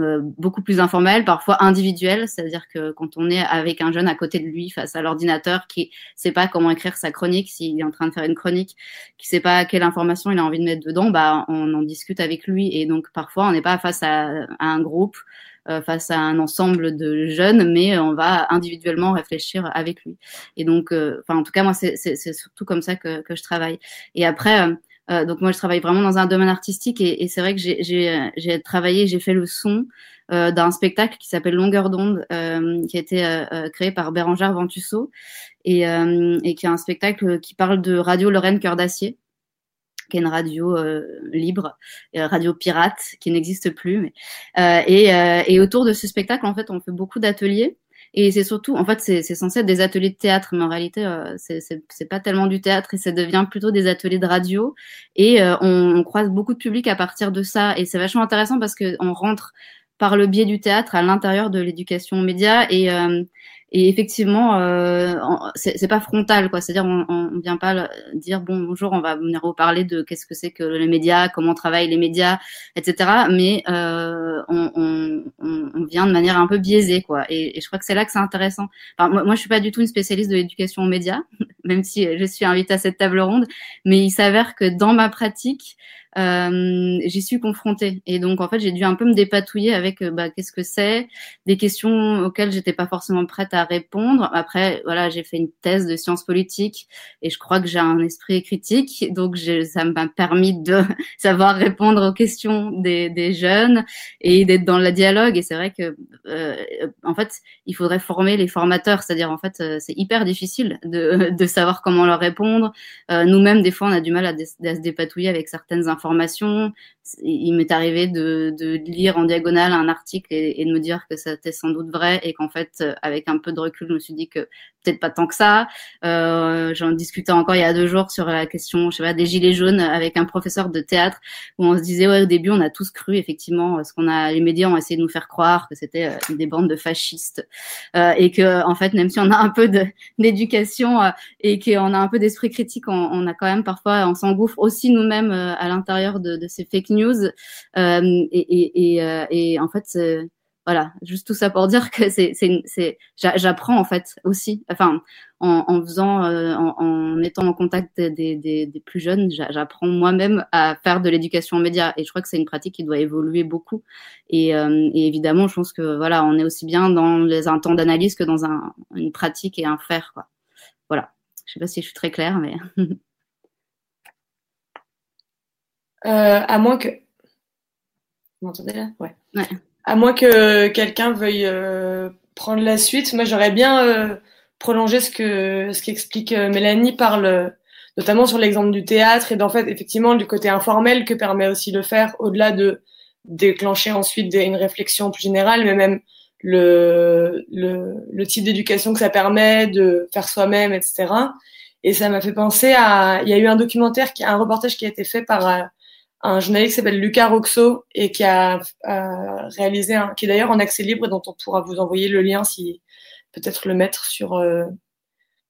euh, euh, beaucoup plus informel, parfois individuel, c'est-à-dire que quand on est avec un jeune à côté de lui face à l'ordinateur qui sait pas comment écrire sa chronique, s'il est en train de faire une chronique, qui sait pas quelle information il a envie de mettre dedans, bah on en discute avec lui et donc parfois on n'est pas face à, un groupe, euh, face à un ensemble de jeunes, mais on va individuellement réfléchir avec lui. Et donc, euh, enfin en tout cas moi c'est surtout comme ça que, que je travaille. Et après euh, donc moi, je travaille vraiment dans un domaine artistique et, et c'est vrai que j'ai travaillé, j'ai fait le son euh, d'un spectacle qui s'appelle Longueur d'onde, euh, qui a été euh, euh, créé par Bérangère Ventusso et, et, qui est un spectacle qui parle de Radio Lorraine Cœur d'Acier qui est une radio libre, radio pirate, qui n'existe plus. Mais, et, et, autour de ce spectacle, en fait, on fait beaucoup d'ateliers. Et c'est surtout, en fait, c'est censé être des ateliers de théâtre, mais en réalité, euh, c'est pas tellement du théâtre et ça devient plutôt des ateliers de radio. Et euh, on, on, croise beaucoup de public à partir de ça. Et c'est vachement intéressant parce qu'on rentre par le biais du théâtre à l'intérieur de l'éducation média et euh, et effectivement, euh, c'est pas frontal, quoi. C'est-à-dire, on, on vient pas dire bon bonjour, on va venir vous parler de qu'est-ce que c'est que les médias, comment travaillent les médias, etc. Mais euh, on, vient de manière un peu biaisée, quoi. Et, je crois que c'est là que c'est intéressant. Moi, moi, je suis pas du tout une spécialiste de l'éducation aux médias, même si je suis invitée à cette table ronde. Mais il s'avère que dans ma pratique, euh, j'y suis confrontée. Et donc, en fait, j'ai dû un peu me dépatouiller avec euh, bah, qu'est-ce que c'est, des questions auxquelles j'étais pas forcément prête à répondre. Après, voilà, j'ai fait une thèse de sciences politiques et je crois que j'ai un esprit critique, donc ça m'a permis de savoir répondre aux questions des, des jeunes et d'être dans le dialogue. Et c'est vrai que, euh, en fait, il faudrait former les formateurs, c'est-à-dire en fait, euh, c'est hyper difficile de, de savoir comment leur répondre. Euh, Nous-mêmes, des fois, on a du mal à, à se dépatouiller avec certaines informations informations. Il m'est arrivé de, de, lire en diagonale un article et, et de me dire que c'était sans doute vrai et qu'en fait, avec un peu de recul, je me suis dit que peut-être pas tant que ça. Euh, J'en discutais encore il y a deux jours sur la question, je sais pas, des gilets jaunes avec un professeur de théâtre où on se disait ouais au début on a tous cru effectivement ce qu'on a les médias ont essayé de nous faire croire que c'était euh, des bandes de fascistes euh, et que en fait même si on a un peu d'éducation euh, et qu'on a un peu d'esprit critique, on, on, a quand même parfois on s'engouffre aussi nous-mêmes euh, à l'intérieur de, de, ces fake news euh, et, et, en fait voilà, juste tout ça pour dire que c'est, j'apprends en fait aussi. Enfin, en, faisant, euh, en, étant en contact des, plus jeunes, j'apprends moi-même à faire de l'éducation aux médias. Et je crois que c'est une pratique qui doit évoluer beaucoup. Et, euh, évidemment, je pense que voilà, on est aussi bien dans un temps d'analyse que dans un, une pratique et un faire. Quoi. Voilà. Je sais pas si je suis très claire, mais. euh, à moins que. Vous m'entendez là? Ouais. Ouais à moins que quelqu'un veuille euh, prendre la suite, moi j'aurais bien euh, prolongé ce que ce qu'explique Mélanie parle notamment sur l'exemple du théâtre et d'en fait effectivement du côté informel que permet aussi le faire au-delà de déclencher ensuite une réflexion plus générale, mais même le, le, le type d'éducation que ça permet de faire soi-même, etc. Et ça m'a fait penser à, il y a eu un documentaire, un reportage qui a été fait par un journaliste qui s'appelle Lucas Roxo et qui a euh, réalisé un, qui est d'ailleurs en accès libre et dont on pourra vous envoyer le lien si peut-être le mettre sur euh,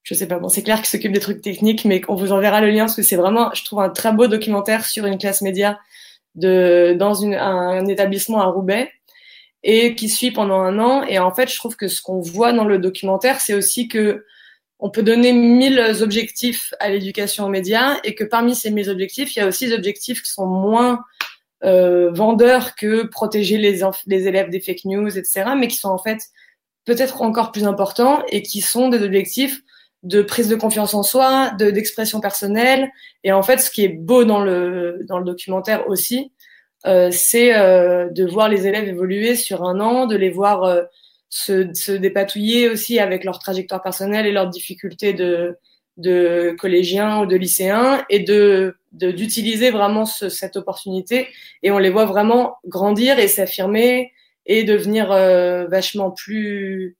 je sais pas. Bon c'est clair qu'il s'occupe des trucs techniques mais on vous enverra le lien parce que c'est vraiment je trouve un très beau documentaire sur une classe média de dans une, un, établissement à Roubaix et qui suit pendant un an. Et en fait je trouve que ce qu'on voit dans le documentaire c'est aussi que on peut donner mille objectifs à l'éducation aux médias et que parmi ces mille objectifs, il y a aussi des objectifs qui sont moins euh, vendeurs que protéger les, les élèves des fake news, etc., mais qui sont en fait peut-être encore plus importants et qui sont des objectifs de prise de confiance en soi, de d'expression personnelle. Et en fait, ce qui est beau dans le dans le documentaire aussi, euh, c'est euh, de voir les élèves évoluer sur un an, de les voir euh, se, se, dépatouiller aussi avec leur trajectoire personnelle et leurs difficultés de, de collégiens ou de lycéens et de d'utiliser vraiment ce, cette opportunité. Et on les voit vraiment grandir et s'affirmer et devenir euh, vachement plus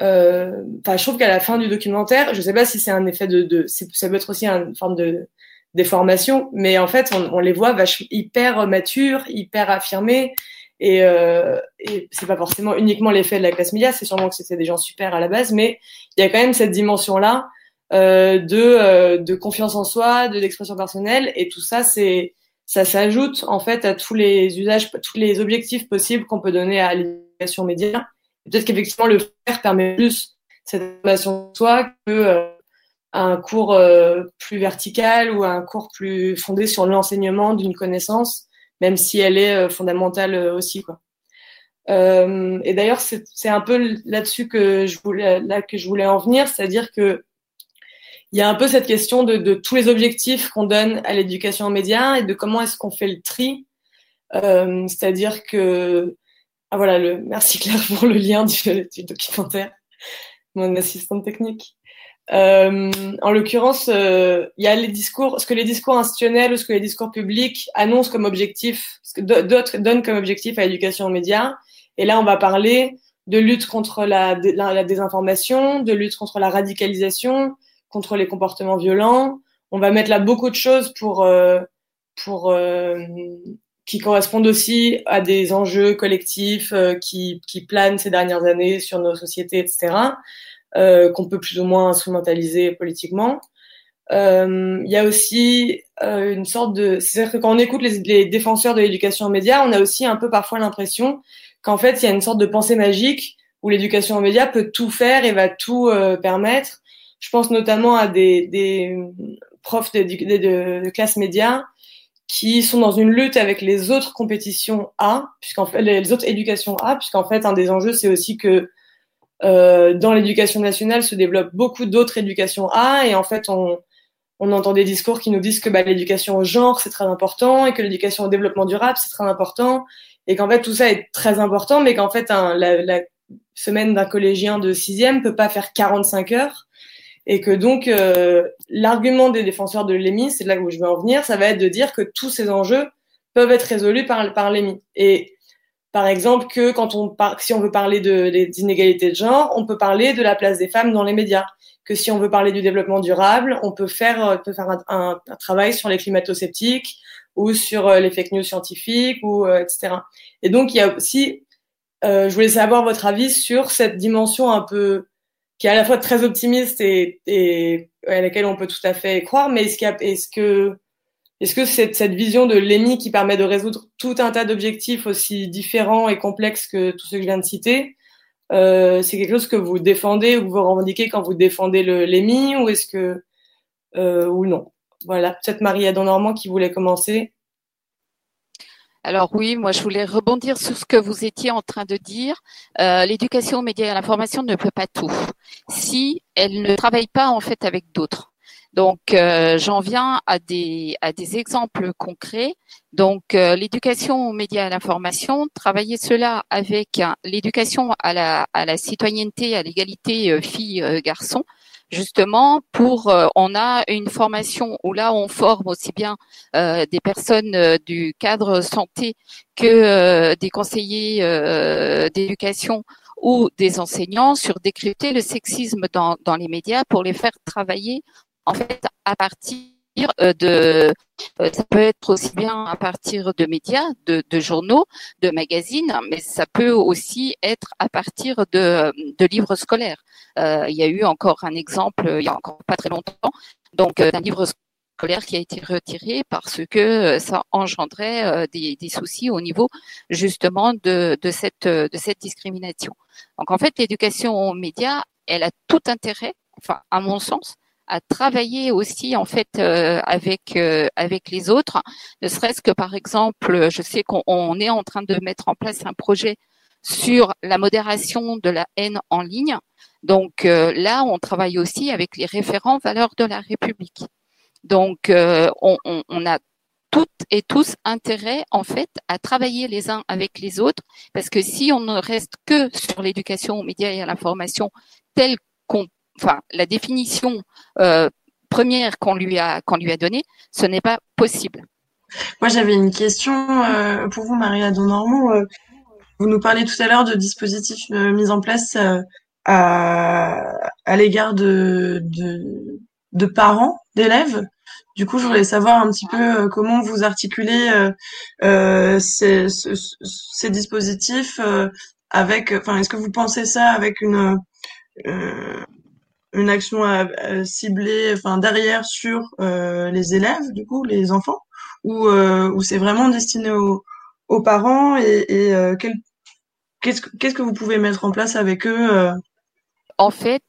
euh, je trouve qu'à la fin du documentaire je sais pas si c'est un effet de, ça peut être aussi une forme de déformation mais en fait on, on les voit vachement hyper matures hyper affirmés et, euh, et c'est pas forcément uniquement l'effet de la classe média, c'est sûrement que c'était des gens super à la base, mais il y a quand même cette dimension-là euh, de, euh, de confiance en soi, de l'expression personnelle, et tout ça, c'est ça s'ajoute en fait à tous les usages, tous les objectifs possibles qu'on peut donner à l'éducation média. Peut-être qu'effectivement le faire permet plus cette information de soi que euh, un cours euh, plus vertical ou un cours plus fondé sur l'enseignement d'une connaissance même si elle est euh, fondamentale euh, aussi. Quoi. Euh, et d'ailleurs, c'est un peu là-dessus que je voulais, là que je voulais en venir, c'est-à-dire que il y a un peu cette question de, de tous les objectifs qu'on donne à l'éducation aux médias et de comment est-ce qu'on fait le tri. Euh, c'est-à-dire que ah voilà, le merci Claire pour le lien du, du documentaire, mon assistante technique. Euh, en l'occurrence, euh, il y a les discours, ce que les discours institutionnels ou ce que les discours publics annoncent comme objectif, ce que d'autres donnent comme objectif à l'éducation aux médias. Et là, on va parler de lutte contre la, désinformation, de lutte contre la radicalisation, contre les comportements violents. On va mettre là beaucoup de choses pour, euh, pour euh, qui correspondent aussi à des enjeux collectifs euh, qui, planent ces dernières années sur nos sociétés, etc euh, qu'on peut plus ou moins instrumentaliser politiquement. Euh, il y a aussi euh, une sorte de... C'est-à-dire que quand on écoute les, les défenseurs de l'éducation aux médias, on a aussi un peu parfois l'impression qu'en fait, il y a une sorte de pensée magique où l'éducation aux médias peut tout faire et va tout euh, permettre. Je pense notamment à des, des profs de, de, de, classe média qui sont dans une lutte avec les autres compétitions A, puisqu'en fait les autres éducations A, puisqu'en fait un des enjeux c'est aussi que euh, dans l'éducation nationale se développent beaucoup d'autres éducations A et en fait on, on entend des discours qui nous disent que bah, l'éducation au genre c'est très important et que l'éducation au développement durable c'est très important et qu'en fait tout ça est très important mais qu'en fait un, la, la, semaine d'un collégien de sixième peut pas faire 45 heures Et que donc, euh, l'argument des défenseurs de l'EMI, c'est là où je veux en venir, ça va être de dire que tous ces enjeux peuvent être résolus par, par l'EMI. Et par exemple, que quand on par, si on veut parler de, des inégalités de genre, on peut parler de la place des femmes dans les médias. Que si on veut parler du développement durable, on peut faire, peut faire un, un, travail sur les climato-sceptiques ou sur euh, les fake news scientifiques ou euh, etc. Et donc il y a aussi, euh, je voulais savoir votre avis sur cette dimension un peu qui est à la fois très optimiste et, et à laquelle on peut tout à fait croire, mais est-ce, est-ce que est-ce que cette, cette vision de l'EMI qui permet de résoudre tout un tas d'objectifs aussi différents et complexes que tous ceux que je viens de citer, euh, c'est quelque chose que vous défendez ou vous revendiquez quand vous défendez le, l'EMI ou est-ce que euh, ou non? Voilà, peut-être Marie Adam Normand qui voulait commencer. Alors oui, moi je voulais rebondir sur ce que vous étiez en train de dire. Euh, l'éducation aux médias et à l'information ne peut pas tout si elle ne travaille pas en fait avec d'autres. Donc, euh, j'en viens à des, à des exemples concrets. Donc, euh, l'éducation aux médias et à l'information, travailler cela avec l'éducation à la, à la citoyenneté, à l'égalité euh, filles-garçons, justement pour on a une formation où là on forme aussi bien des personnes du cadre santé que des conseillers d'éducation ou des enseignants sur décrypter le sexisme dans, dans les médias pour les faire travailler en fait, à partir euh, de, euh, ça peut être aussi bien à partir de médias, de, journaux, de magazines, mais ça peut aussi être à partir de, livres scolaires. Euh, il y a eu encore un exemple, il y a encore pas très longtemps, donc d'un livre scolaire qui a été retiré parce que ça engendrait des, soucis au niveau justement de, cette, de cette discrimination. Donc en fait, l'éducation aux médias, elle a tout intérêt, enfin à mon sens, à travailler aussi en fait euh, avec euh, avec les autres, ne serait-ce que par exemple, je sais qu'on est en train de mettre en place un projet sur la modération de la haine en ligne. Donc euh, là, on travaille aussi avec les référents valeurs de la République. Donc on, on, on a toutes et tous intérêt en fait à travailler les uns avec les autres parce que si on ne reste que sur l'éducation aux médias et à l'information telle qu'on enfin, la définition euh, première qu'on lui a qu'on lui a donnée, ce n'est pas possible. Moi, j'avais une question euh, pour vous, Maria Donormand. Euh, vous nous parlez tout à l'heure de dispositifs mis en place à, l'égard de, parents d'élèves. Du coup, je voulais savoir un petit peu comment vous articulez ces, ces, dispositifs avec. Enfin, est-ce que vous pensez ça avec une une action ciblée, enfin derrière sur euh, les élèves, du coup, les enfants, ou euh, c'est vraiment destiné aux, parents et, euh, qu'est-ce que vous pouvez mettre en place avec eux? En fait,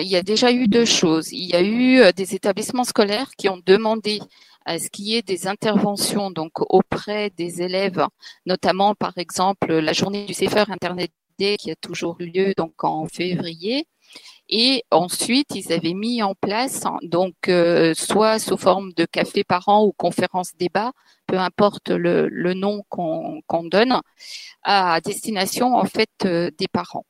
il y a déjà eu deux choses. Il y a eu des établissements scolaires qui ont demandé à ce qu'il y ait des interventions donc auprès des élèves, notamment par exemple la journée du CFR Internet Day qui a toujours lieu donc en février, et ensuite, ils avaient mis en place, donc euh, soit sous forme de café par an ou conférence débat, peu importe le, nom qu'on donne, à destination en fait euh, des parents.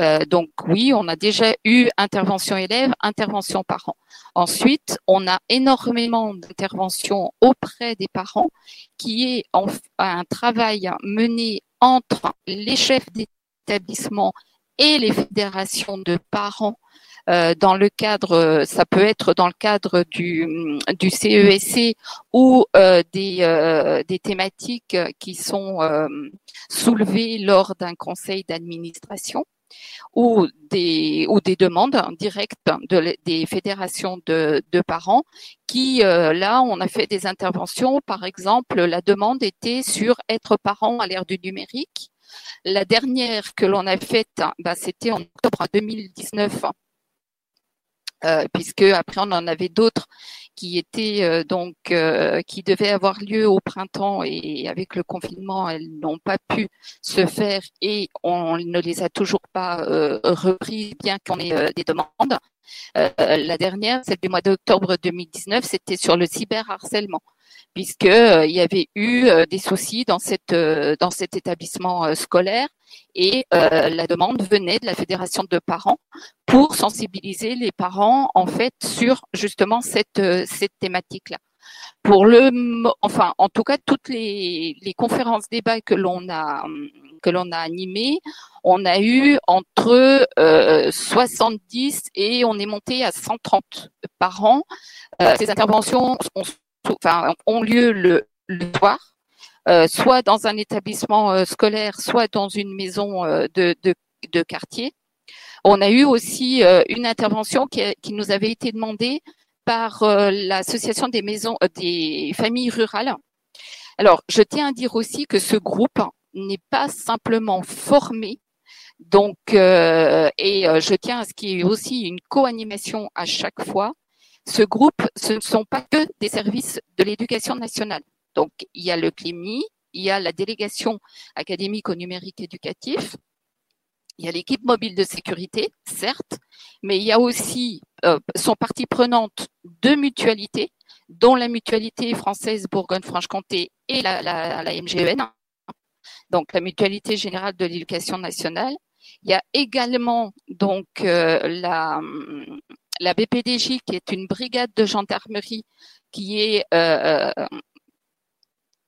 Euh, donc oui, on a déjà eu intervention élève, intervention parents. Ensuite, on a énormément d'interventions auprès des parents, qui est un travail mené entre les chefs d'établissement et les fédérations de parents euh, dans le cadre, ça peut être dans le cadre du, du CESC e ou euh, des, euh, des thématiques qui sont soulevées lors d'un conseil d'administration ou des, ou des demandes directes de, des fédérations de, de parents qui, là, on a fait des interventions. Par exemple, la demande était sur être parent à l'ère du numérique. La dernière que l'on a faite, bah, c'était en octobre 2019 euh, puisque après on en avait d'autres qui étaient euh, donc euh, qui devaient avoir lieu au printemps et avec le confinement elles n'ont pas pu se faire et on ne les a toujours pas repris bien qu'on ait des demandes. la dernière, celle du mois d'octobre 2019, c'était sur le cyberharcèlement. Puisque il y avait eu des soucis dans cette dans cet établissement scolaire et la demande venait de la fédération de parents pour sensibiliser les parents en fait sur justement cette cette thématique là. Pour le, enfin, en tout cas, toutes les, les conférences débats que l'on a que l'on a animées, on a eu entre euh, 70 et on est monté à 130 par an. Euh, ces interventions ont, ont lieu le, soir, euh, soit dans un établissement euh, scolaire, soit dans une maison euh, de, quartier. On a eu aussi une intervention qui, nous avait été demandée par l'association des maisons des familles rurales. Alors, je tiens à dire aussi que ce groupe n'est pas simplement formé, donc et je tiens à ce qu'il y ait aussi une co-animation à chaque fois. Ce groupe, ce ne sont pas que des services de l'éducation nationale. Donc, il y a le CLIMI, il y a la délégation académique au numérique éducatif, il y a l'équipe mobile de sécurité, certes, mais il y a aussi euh, sont partie prenante deux mutualités, dont la mutualité française Bourgogne-Franche-Comté et la, la, MGEN, donc la mutualité générale de l'éducation nationale. Il y a également donc euh, la, la BPDJ qui est une brigade de gendarmerie qui est euh,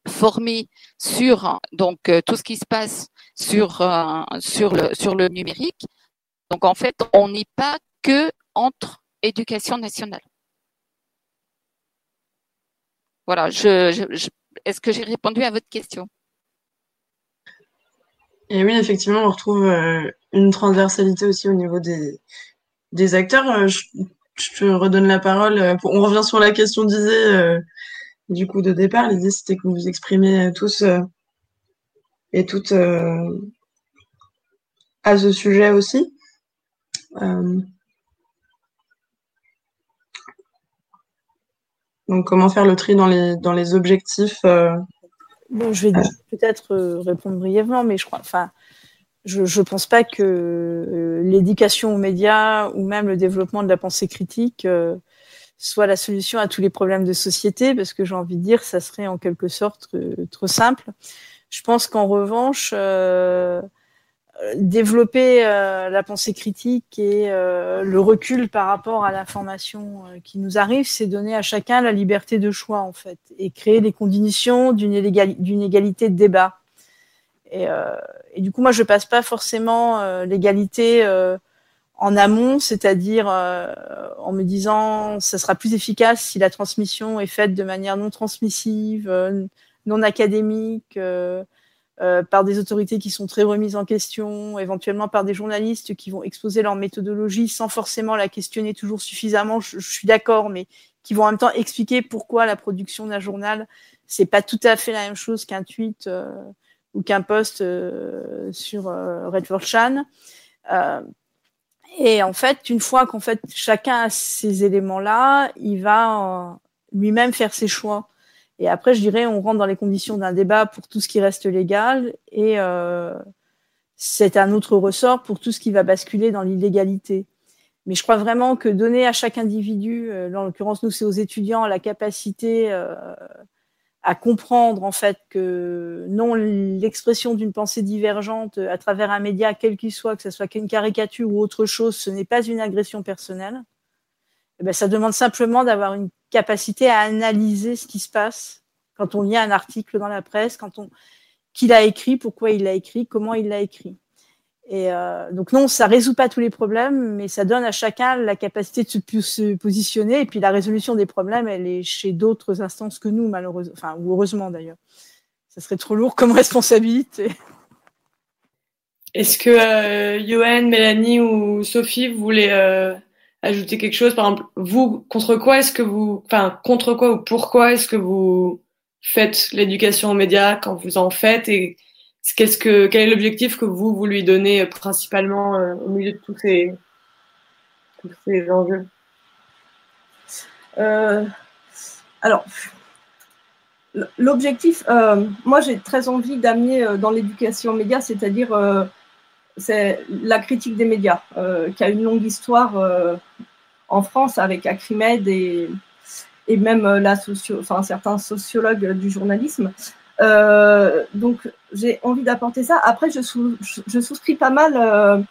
formée sur donc euh, tout ce qui se passe sur euh, le numérique. Donc en fait, on n'est pas que entre éducation nationale. Voilà, est-ce que j'ai répondu à votre question? Et oui, effectivement, on retrouve euh, une transversalité aussi au niveau des, des acteurs. Euh, je, je, te redonne la parole. Euh, pour, on revient sur la question d'Isée, euh, du coup, de départ. L'idée, c'était que vous vous exprimez tous et toutes à ce sujet aussi. Donc, comment faire le tri dans les, dans les objectifs euh... Bon, je vais peut-être répondre brièvement, mais je crois, enfin, je ne pense pas que euh, l'éducation aux médias ou même le développement de la pensée critique euh, soit la solution à tous les problèmes de société, parce que j'ai envie de dire, ça serait en quelque sorte euh, trop simple. Je pense qu'en revanche, développer la pensée critique et le recul par rapport à l'information qui nous arrive, c'est donner à chacun la liberté de choix en fait et créer les conditions d'une égalité de débat. Et, euh, et, du coup, moi, je passe pas forcément euh, l'égalité en amont, c'est-à-dire en me disant ça sera plus efficace si la transmission est faite de manière non transmissive, non académique. Euh, par des autorités qui sont très remises en question, éventuellement par des journalistes qui vont exposer leur méthodologie sans forcément la questionner toujours suffisamment. Je, je suis d'accord, mais qui vont en même temps expliquer pourquoi la production d'un journal c'est pas tout à fait la même chose qu'un tweet euh, ou qu'un post euh, sur euh, Red 4chan. Euh, et en fait, une fois qu'en fait chacun a ces éléments-là, il va lui-même faire ses choix. Et après, je dirais, on rentre dans les conditions d'un débat pour tout ce qui reste légal et euh, c'est un autre ressort pour tout ce qui va basculer dans l'illégalité. Mais je crois vraiment que donner à chaque individu, euh, en l'occurrence nous c'est aux étudiants, la capacité euh, à comprendre en fait que non l'expression d'une pensée divergente à travers un média quel qu'il soit, que ce soit qu'une caricature ou autre chose, ce n'est pas une agression personnelle. Eh ben, ça demande simplement d'avoir une capacité à analyser ce qui se passe quand on lit un article dans la presse, quand on qui l'a écrit, pourquoi il l'a écrit, comment il l'a écrit. Et euh, donc non, ça résout pas tous les problèmes, mais ça donne à chacun la capacité de se, positionner. Et puis la résolution des problèmes, elle est chez d'autres instances que nous, malheureusement, enfin ou heureusement d'ailleurs. Ça serait trop lourd comme responsabilité. Est-ce que euh, Johan, Mélanie ou Sophie, vous voulez euh, ajouter quelque chose? Par exemple, vous, contre quoi est-ce que vous, enfin, contre quoi ou pourquoi est-ce que vous faites l'éducation aux médias quand vous en faites? Et quel est l'objectif que vous, vous lui donnez euh, principalement euh, au milieu de tous ces, enjeux? Euh, Alors, l'objectif, moi j'ai très envie d'amener dans l'éducation aux médias, c'est-à-dire c'est la critique des médias, qui a une longue histoire en France avec Acrimed et, même certains sociologues du journalisme. Donc j'ai envie d'apporter ça. Après, je, souscris pas mal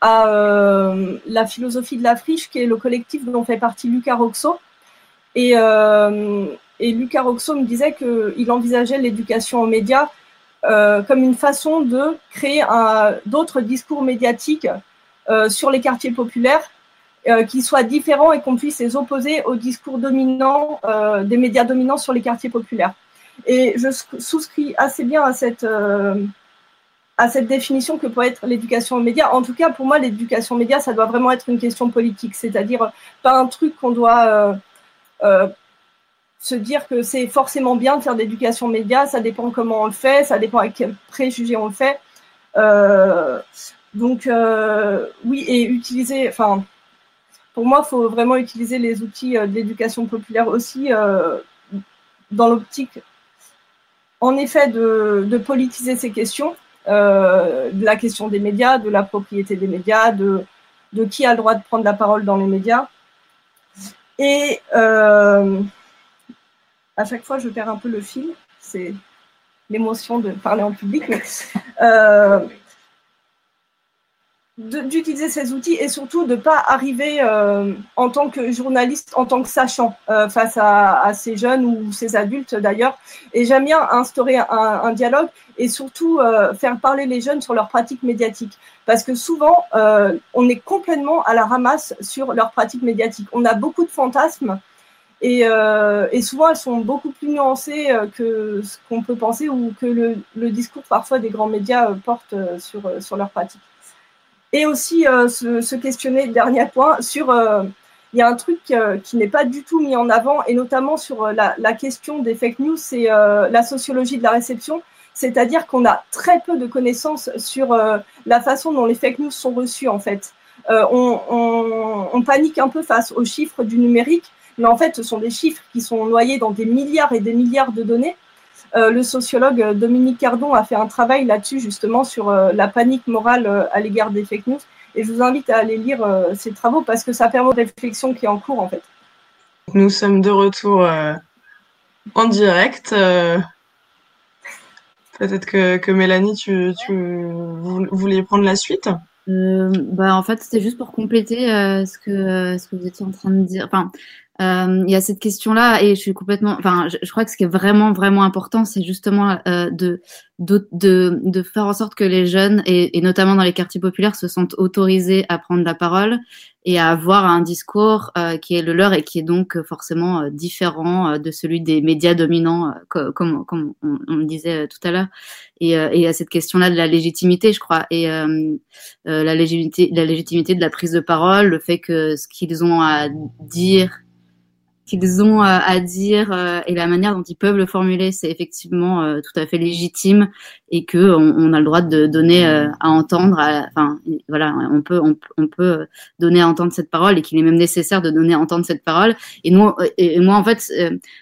à la philosophie de la friche, qui est le collectif dont fait partie Lucas Roxo. Et, et Lucas Roxo me disait qu'il envisageait l'éducation aux médias euh, comme une façon de créer d'autres discours médiatiques euh, sur les quartiers populaires euh, qui soient différents et qu'on puisse les opposer aux discours dominants des médias dominants sur les quartiers populaires. Et je souscris assez bien à cette, à cette définition que peut être l'éducation aux médias. En tout cas, pour moi, l'éducation aux médias, ça doit vraiment être une question politique, c'est-à-dire pas un truc qu'on doit se dire que c'est forcément bien de faire d'éducation média, ça dépend comment on le fait, ça dépend avec quel préjugé on le fait. Euh, donc euh, oui, et utiliser, enfin, pour moi, il faut vraiment utiliser les outils euh, d'éducation populaire aussi dans l'optique, en effet, de, de, politiser ces questions, de la question des médias, de la propriété des médias, de, de qui a le droit de prendre la parole dans les médias. Et à chaque fois, je perds un peu le fil. C'est l'émotion de parler en public. Euh, d'utiliser ces outils et surtout de ne pas arriver euh, en tant que journaliste, en tant que sachant euh, face à, ces jeunes ou ces adultes d'ailleurs. Et j'aime bien instaurer un, dialogue et surtout faire parler les jeunes sur leurs pratiques médiatiques. Parce que souvent, on est complètement à la ramasse sur leurs pratiques médiatiques. On a beaucoup de fantasmes euh, et, souvent, elles sont beaucoup plus nuancées euh, que ce qu'on peut penser ou que le, discours parfois des grands médias euh, porte sur, sur leurs pratiques. Et aussi se, questionner, dernier point, sur... il y a un truc qui n'est pas du tout mis en avant, et notamment sur la, question des fake news, c'est la sociologie de la réception. C'est-à-dire qu'on a très peu de connaissances sur la façon dont les fake news sont reçues, en fait. On, panique un peu face aux chiffres du numérique, mais en fait, ce sont des chiffres qui sont noyés dans des milliards et des milliards de données. Euh, le sociologue Dominique Cardon a fait un travail là-dessus, justement, sur euh, la panique morale euh, à l'égard des fake news. Et je vous invite à aller lire ces travaux parce que ça permet une réflexion qui est en cours, en fait. Nous sommes de retour en direct. Peut-être que, que, Mélanie, tu, tu voulais prendre la suite? Bah, En fait, c'était juste pour compléter ce, que, ce que vous étiez en train de dire. Enfin, euh, il y a cette question-là et je suis complètement. Enfin, je, crois que ce qui est vraiment vraiment important, c'est justement euh, de, de, de de faire en sorte que les jeunes et, et, notamment dans les quartiers populaires se sentent autorisés à prendre la parole et à avoir un discours euh, qui est le leur et qui est donc forcément euh, différent euh, de celui des médias dominants, comme, comme on, on, disait tout à l'heure. Et, et a cette question-là de la légitimité, je crois, et la légitimité, la légitimité de la prise de parole, le fait que ce qu'ils ont à dire qu'ils ont euh, à dire euh, et la manière dont ils peuvent le formuler, c'est effectivement euh, tout à fait légitime et que on, a le droit de donner à entendre. enfin, voilà, on peut on, peut donner à entendre cette parole et qu'il est même nécessaire de donner à entendre cette parole. Et nous, et, moi en fait,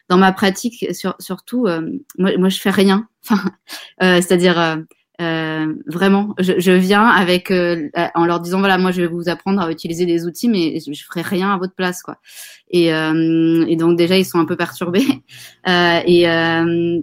dans ma pratique, sur, surtout, moi, moi je fais rien. Enfin, c'est-à-dire euh, vraiment, je, je, viens avec euh, en leur disant voilà, moi je vais vous apprendre à utiliser des outils, mais je ferai rien à votre place, quoi. Et, euh, et donc déjà ils sont un peu perturbés euh, et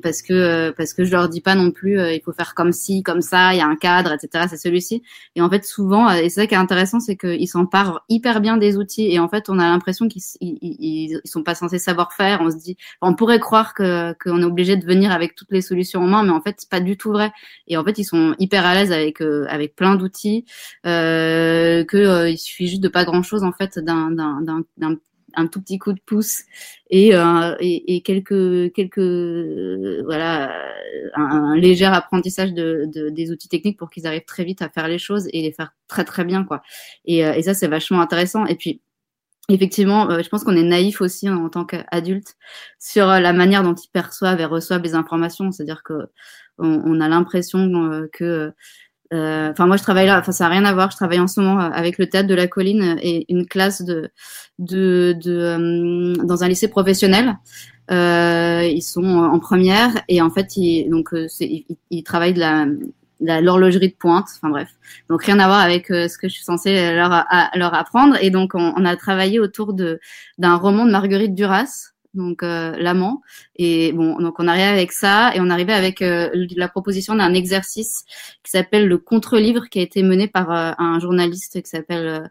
parce que parce que je leur dis pas non plus il faut faire comme ci, comme ça, il y a un cadre, etc. C'est celui-ci. Et en fait souvent et c'est ça qui est intéressant, c'est qu'ils s'emparent hyper bien des outils et en fait on a l'impression qu'ils ils, ils, sont pas censés savoir faire. On se dit on pourrait croire que qu'on est obligé de venir avec toutes les solutions en main, mais en fait c'est pas du tout vrai. Et en fait ils sont hyper à l'aise avec euh, avec plein d'outils, euh, que euh, il suffit juste de pas grand chose en fait d'un d'un d'un un tout petit coup de pouce et, euh, et, et, quelques quelques voilà un, léger apprentissage de, de, des outils techniques pour qu'ils arrivent très vite à faire les choses et les faire très très bien quoi. Et, et ça c'est vachement intéressant. Et puis effectivement je pense qu'on est naïf aussi en tant qu'adulte sur la manière dont ils perçoivent et reçoivent les informations. C'est à dire que on, a l'impression euh, que euh, Enfin, moi, je travaille là. Enfin, ça n'a rien à voir. Je travaille en ce moment euh, avec le théâtre de la colline et une classe de, de, de dans un lycée professionnel. Euh, ils sont en première et en fait, ils, donc, ils, ils, travaillent de la l'horlogerie de pointe. Enfin bref, donc rien à voir avec ce que je suis censée leur, leur apprendre. Et donc, on, on a travaillé autour de d'un roman de Marguerite Duras donc euh, l'amant. Et bon, donc on arrivait avec ça et on arrivait avec euh, la proposition d'un exercice qui s'appelle le contre-livre, qui a été mené par euh, un journaliste qui s'appelle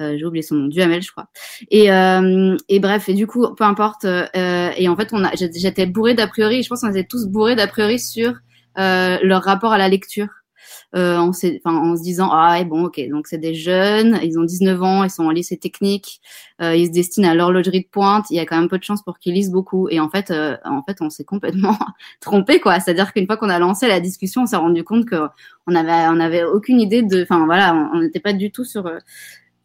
j'ai oublié son nom, Duhamel, je crois. Et, et bref, et du coup, peu importe. et en fait, on a, j'étais bourrée d'a priori. Je pense qu'on était tous bourrés d'a priori sur leur rapport à la lecture euh, en, en, se disant ah bon ok donc c'est des jeunes, ils ont 19 ans, ils sont en lycée technique, euh, ils se destinent à l'horlogerie de pointe, il y a quand même peu de chance pour qu'ils lisent beaucoup. Et en fait euh, en fait on s'est complètement trompé quoi, c'est-à-dire qu'une fois qu'on a lancé la discussion, on s'est rendu compte que on avait on avait aucune idée de enfin voilà, on n'était pas du tout sur euh,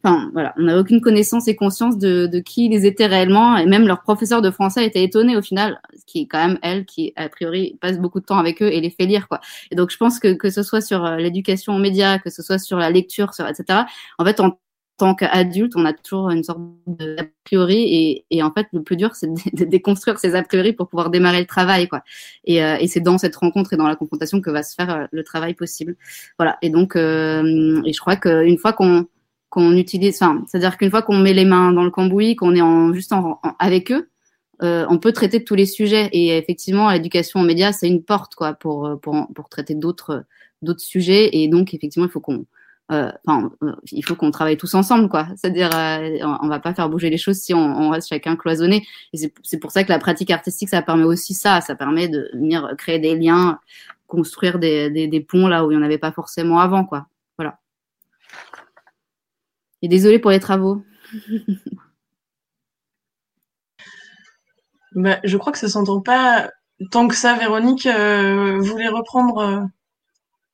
Enfin, voilà, on n'a aucune connaissance et conscience de, de, qui ils étaient réellement, et même leur professeur de français était étonné au final, qui est quand même elle qui a priori passe beaucoup de temps avec eux et les fait lire quoi. Et donc je pense que que ce soit sur euh, l'éducation aux médias, que ce soit sur la lecture, sur etc. En fait, en tant qu'adulte, on a toujours une sorte d'a priori et, et, en fait le plus dur c'est de, déconstruire ces a priori pour pouvoir démarrer le travail quoi. Et, euh, et c'est dans cette rencontre et dans la confrontation que va se faire euh, le travail possible. Voilà. Et donc euh, et je crois qu'une fois qu'on qu'on utilise, enfin, c'est-à-dire qu'une fois qu'on met les mains dans le cambouis, qu'on est en, juste en, avec eux, euh, on peut traiter tous les sujets. Et effectivement, l'éducation aux médias, c'est une porte, quoi, pour, pour, pour traiter d'autres, d'autres sujets. Et donc, effectivement, il faut qu'on, euh, enfin, euh, il faut qu'on travaille tous ensemble, quoi. C'est-à-dire, euh, on, va pas faire bouger les choses si on, on reste chacun cloisonné. Et c'est pour ça que la pratique artistique, ça permet aussi ça. Ça permet de venir créer des liens, construire des, des, des ponts là où il n'y en avait pas forcément avant, quoi. Et désolé pour les travaux. bah, je crois que ça s'entend pas tant que ça. Véronique, euh, voulez reprendre euh,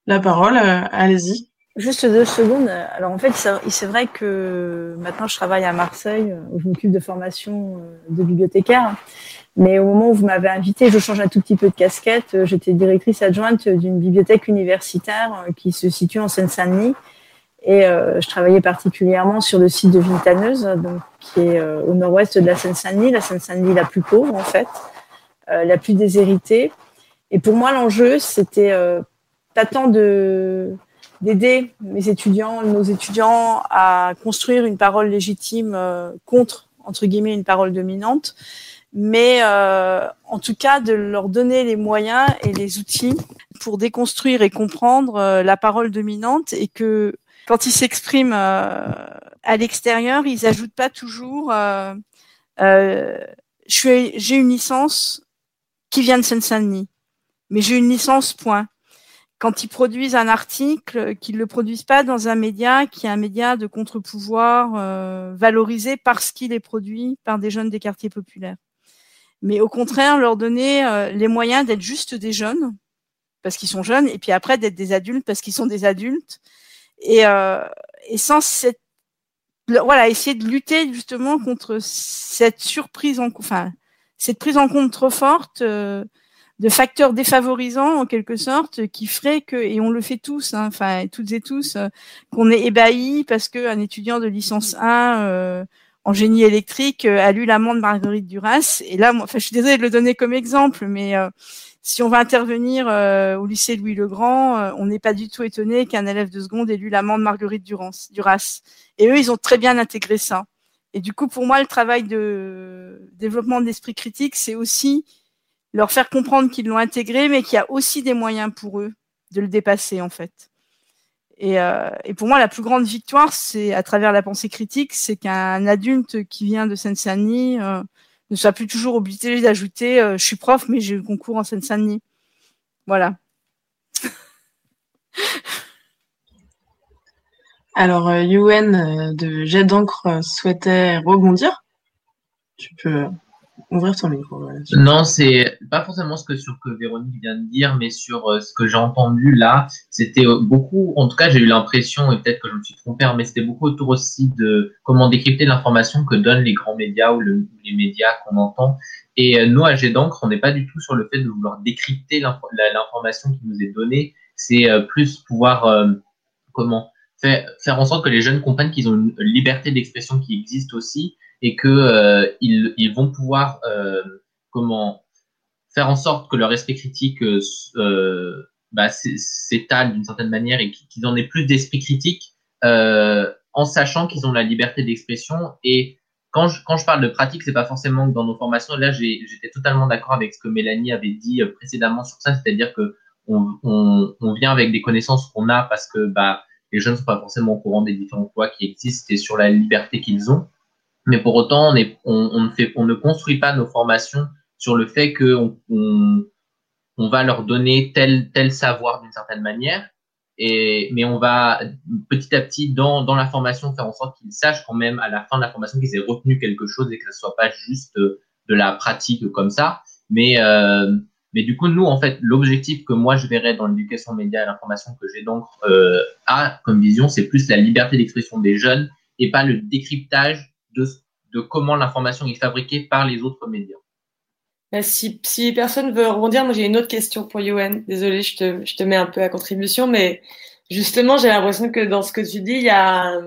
la parole euh, Allez-y. Juste deux secondes. Alors en fait, c'est vrai que maintenant je travaille à Marseille, où je m'occupe de formation de bibliothécaire. Mais au moment où vous m'avez invité, je change un tout petit peu de casquette. J'étais directrice adjointe d'une bibliothèque universitaire qui se situe en Seine-Saint-Denis et euh, je travaillais particulièrement sur le site de Vitaneuse, donc, qui est euh, au nord-ouest de la Seine-Saint-Denis, la Seine-Saint-Denis la plus pauvre en fait, euh, la plus déshéritée. Et pour moi, l'enjeu, c'était pas tant de d'aider mes étudiants, nos étudiants à construire une parole légitime contre entre guillemets une parole dominante, mais en tout cas de leur donner les moyens et les outils pour déconstruire et comprendre la parole dominante et que quand ils s'expriment euh, à l'extérieur, ils ajoutent pas toujours euh, euh, j'ai une licence qui vient de Seine-Saint-Denis, mais j'ai une licence point. Quand ils produisent un article, qu'ils le produisent pas dans un média qui est un média de contre-pouvoir valorisé parce qu'il est produit par des jeunes des quartiers populaires. Mais au contraire, leur donner les moyens d'être juste des jeunes parce qu'ils sont jeunes, et puis après d'être des adultes parce qu'ils sont des adultes, et, euh, et sans cette voilà essayer de lutter justement contre cette surprise en enfin cette prise en compte trop forte euh, de facteurs défavorisants en quelque sorte qui ferait que et on le fait tous hein, enfin toutes et tous euh, qu'on est ébahi parce que un étudiant de licence 1 euh, en génie électrique a lu l'amant de Marguerite Duras. Et là enfin je suis désolée de le donner comme exemple mais si on va intervenir euh, au lycée Louis le Grand, euh, on n'est pas du tout étonné qu'un élève de seconde ait lu l'amant de Marguerite Duras. Et eux, ils ont très bien intégré ça. Et du coup, pour moi, le travail de développement de l'esprit critique, c'est aussi leur faire comprendre qu'ils l'ont intégré, mais qu'il y a aussi des moyens pour eux de le dépasser, en fait. Et, euh, et pour moi, la plus grande victoire, c'est à travers la pensée critique, c'est qu'un adulte qui vient de Seine-Saint-Denis ne soit plus toujours obligé d'ajouter euh, je suis prof mais j'ai eu concours en Seine-Saint-Denis. Voilà. Alors, Yuen euh, de Jet d'encre souhaitait rebondir. Tu peux ouvrir ton micro. non, c'est pas forcément ce que sur que Véronique vient de dire, mais sur euh, ce que j'ai entendu là. C'était euh, beaucoup, en tout cas, j'ai eu l'impression, et peut-être que je me suis trompé, hein, mais c'était beaucoup autour aussi de comment décrypter l'information que donnent les grands médias ou les médias qu'on entend. Et euh, nous, à G d'encre, on n'est pas du tout sur le fait de vouloir décrypter l'information qui nous est donnée. C'est plus pouvoir, comment, faire, faire en sorte que les jeunes comprennent qu'ils ont une liberté d'expression qui existe aussi et que euh, ils, ils, vont pouvoir euh, comment faire en sorte que leur esprit critique euh, euh bah, s'étale d'une certaine manière et qu'ils en aient plus d'esprit critique en sachant qu'ils ont la liberté d'expression et quand je, quand je parle de pratique, c'est pas forcément que dans nos formations. Là, j'étais totalement d'accord avec ce que Mélanie avait dit précédemment sur ça, c'est-à-dire que on, on, on, vient avec des connaissances qu'on a parce que bah, les jeunes ne sont pas forcément au courant des différents lois qui existent et sur la liberté qu'ils ont. Mais pour autant, on, est, on, on, ne fait, on ne construit pas nos formations sur le fait qu'on on, on va leur donner tel, tel savoir d'une certaine manière. Et, mais on va petit à petit dans, dans la formation faire en sorte qu'ils sachent quand même à la fin de la formation qu'ils aient retenu quelque chose et que ce soit pas juste de la pratique comme ça. Mais, euh, mais du coup, nous, en fait, l'objectif que moi je verrais dans l'éducation média et l'information que j'ai donc euh, a comme vision, c'est plus la liberté d'expression des jeunes et pas le décryptage de, de comment l'information est fabriquée par les autres médias. Bah, si, si personne veut rebondir, moi j'ai une autre question pour Yoann. Désolée, je te, je te mets un peu à contribution, mais justement, j'ai l'impression que dans ce que tu dis, il y a,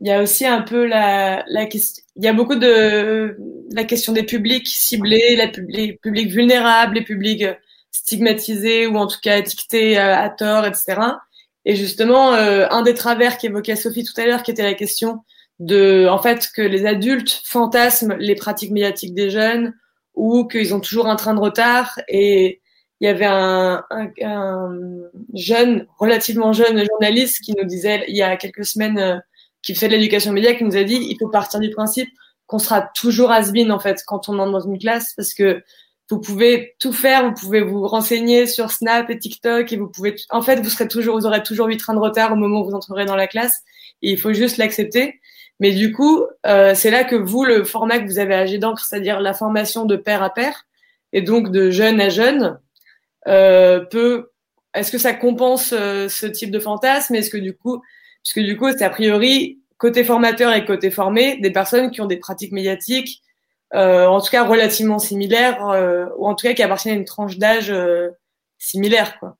il y a aussi un peu la, la question. Il y a beaucoup de la question des publics ciblés, les publics vulnérables, les publics stigmatisés ou en tout cas étiquetés à, à tort, etc. Et justement, euh, un des travers qu'évoquait Sophie tout à l'heure, qui était la question de, en fait, que les adultes fantasment les pratiques médiatiques des jeunes ou qu'ils ont toujours un train de retard. Et il y avait un, un, un, jeune, relativement jeune journaliste qui nous disait il y a quelques semaines, euh, qui fait de l'éducation média, qui nous a dit il faut partir du principe qu'on sera toujours has en fait quand on entre dans une classe parce que vous pouvez tout faire, vous pouvez vous renseigner sur Snap et TikTok et vous pouvez, en fait, vous serez toujours, vous aurez toujours huit trains de retard au moment où vous entrerez dans la classe et il faut juste l'accepter. Mais du coup, euh, c'est là que vous, le format que vous avez à d'encre, c'est-à-dire la formation de pair à pair, et donc de jeune à jeune, euh, peut. Est-ce que ça compense euh, ce type de fantasme? Est-ce que du coup, puisque du coup, c'est a priori côté formateur et côté formé, des personnes qui ont des pratiques médiatiques, euh, en tout cas relativement similaires, euh, ou en tout cas qui appartiennent à une tranche d'âge euh, similaire, quoi.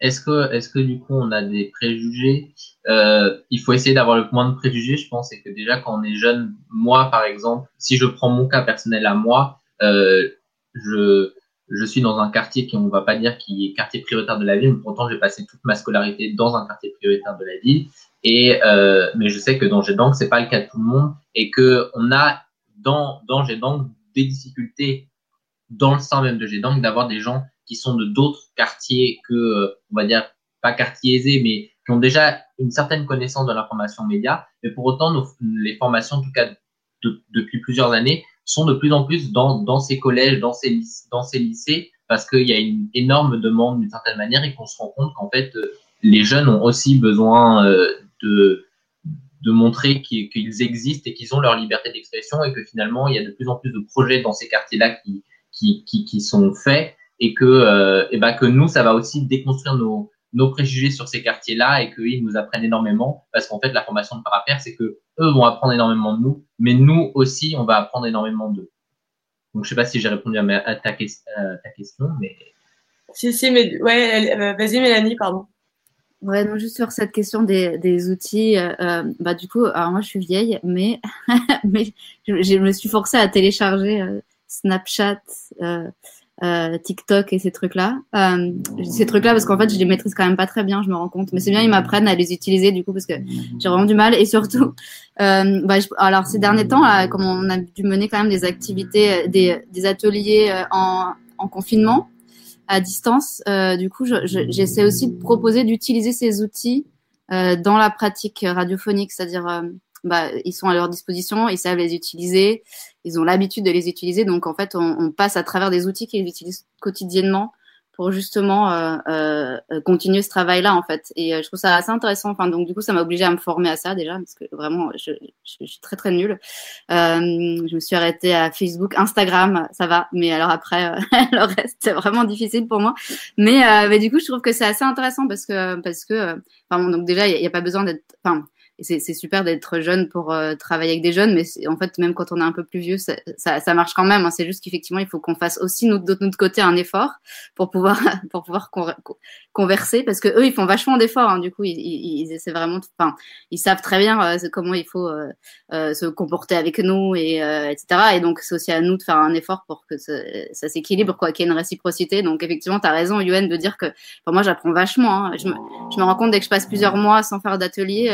Est-ce que, est-ce que du coup on a des préjugés euh, Il faut essayer d'avoir le moins de préjugés, je pense, et que déjà quand on est jeune, moi par exemple, si je prends mon cas personnel à moi, euh, je, je suis dans un quartier qui on va pas dire qui est quartier prioritaire de la ville, mais pourtant j'ai passé toute ma scolarité dans un quartier prioritaire de la ville. Et euh, mais je sais que dans Gédank c'est pas le cas de tout le monde et que on a dans dans des difficultés dans le sein même de Gédank d'avoir des gens qui sont de d'autres quartiers que, euh, on va dire, pas quartiers aisés, mais qui ont déjà une certaine connaissance de l'information média. Mais pour autant, les formations, en tout cas depuis plusieurs années, sont de plus en plus dans, dans ces collèges, dans ces, dans ces lycées, parce qu'il y a une énorme demande d'une certaine manière et qu'on se rend compte qu'en fait, euh, les jeunes ont aussi besoin euh, de, de montrer qu'ils existent et qu'ils ont leur liberté d'expression et que finalement, il y a de plus en plus de projets dans ces quartiers-là qui, qui, qui, sont faits et que, euh, et ben que nous, ça va aussi déconstruire nos, nos préjugés sur ces quartiers-là et qu'ils nous apprennent énormément parce qu'en fait, la formation de parapère, c'est que eux vont apprendre énormément de nous, mais nous aussi, on va apprendre énormément d'eux. Donc, je sais pas si j'ai répondu à, à, ta, ta, question, mais. Si, si, mais ouais, euh, vas-y, Mélanie, pardon. Ouais, non, juste sur cette question des, des outils, euh, euh bah du coup, alors moi je suis vieille, mais mais je, je, me suis forcée à télécharger euh, Snapchat, euh, euh, TikTok et ces trucs-là. Euh, ces trucs-là parce qu'en fait, je les maîtrise quand même pas très bien, je me rends compte. Mais c'est bien, ils m'apprennent à les utiliser du coup parce que j'ai vraiment du mal. Et surtout, euh, bah, je, alors ces derniers temps, là, comme on a dû mener quand même des activités, euh, des, des ateliers euh, en, en, confinement à distance, euh, du coup, j'essaie aussi de proposer d'utiliser ces outils dans la pratique radiophonique, c'est-à-dire bah, ils sont à leur disposition, ils savent les utiliser, ils ont l'habitude de les utiliser. Donc en fait, on, on passe à travers des outils qu'ils utilisent quotidiennement pour justement euh, euh, continuer ce travail-là en fait. Et euh, je trouve ça assez intéressant. Enfin donc du coup, ça m'a obligé à me former à ça déjà parce que vraiment, je, je, suis très très nulle. Euh, je me suis arrêtée à Facebook, Instagram, ça va, mais alors après le reste, c'est vraiment difficile pour moi. Mais, mais du coup, je trouve que c'est assez intéressant parce que parce que, enfin bon, donc déjà, il n'y a, a, pas besoin d'être, c'est super d'être jeune pour euh, travailler avec des jeunes, mais en fait, même quand on est un peu plus vieux, ça, ça, ça marche quand même. Hein. C'est juste qu'effectivement, il faut qu'on fasse aussi nous, de notre côté un effort pour pouvoir pour pouvoir converser, parce que eux, ils font vachement d'efforts. Hein. Du coup, ils, ils, ils, essaient vraiment, enfin, ils savent très bien euh, comment il faut euh, euh se comporter avec nous et euh, etc. Et donc, c'est aussi à nous de faire un effort pour que ça, s'équilibre, quoi, qu'il y ait une réciprocité. Donc, effectivement, tu as raison, Yuen, de dire que, moi, j'apprends vachement. Hein. Je, me, je me rends compte dès que je passe plusieurs mois sans faire d'atelier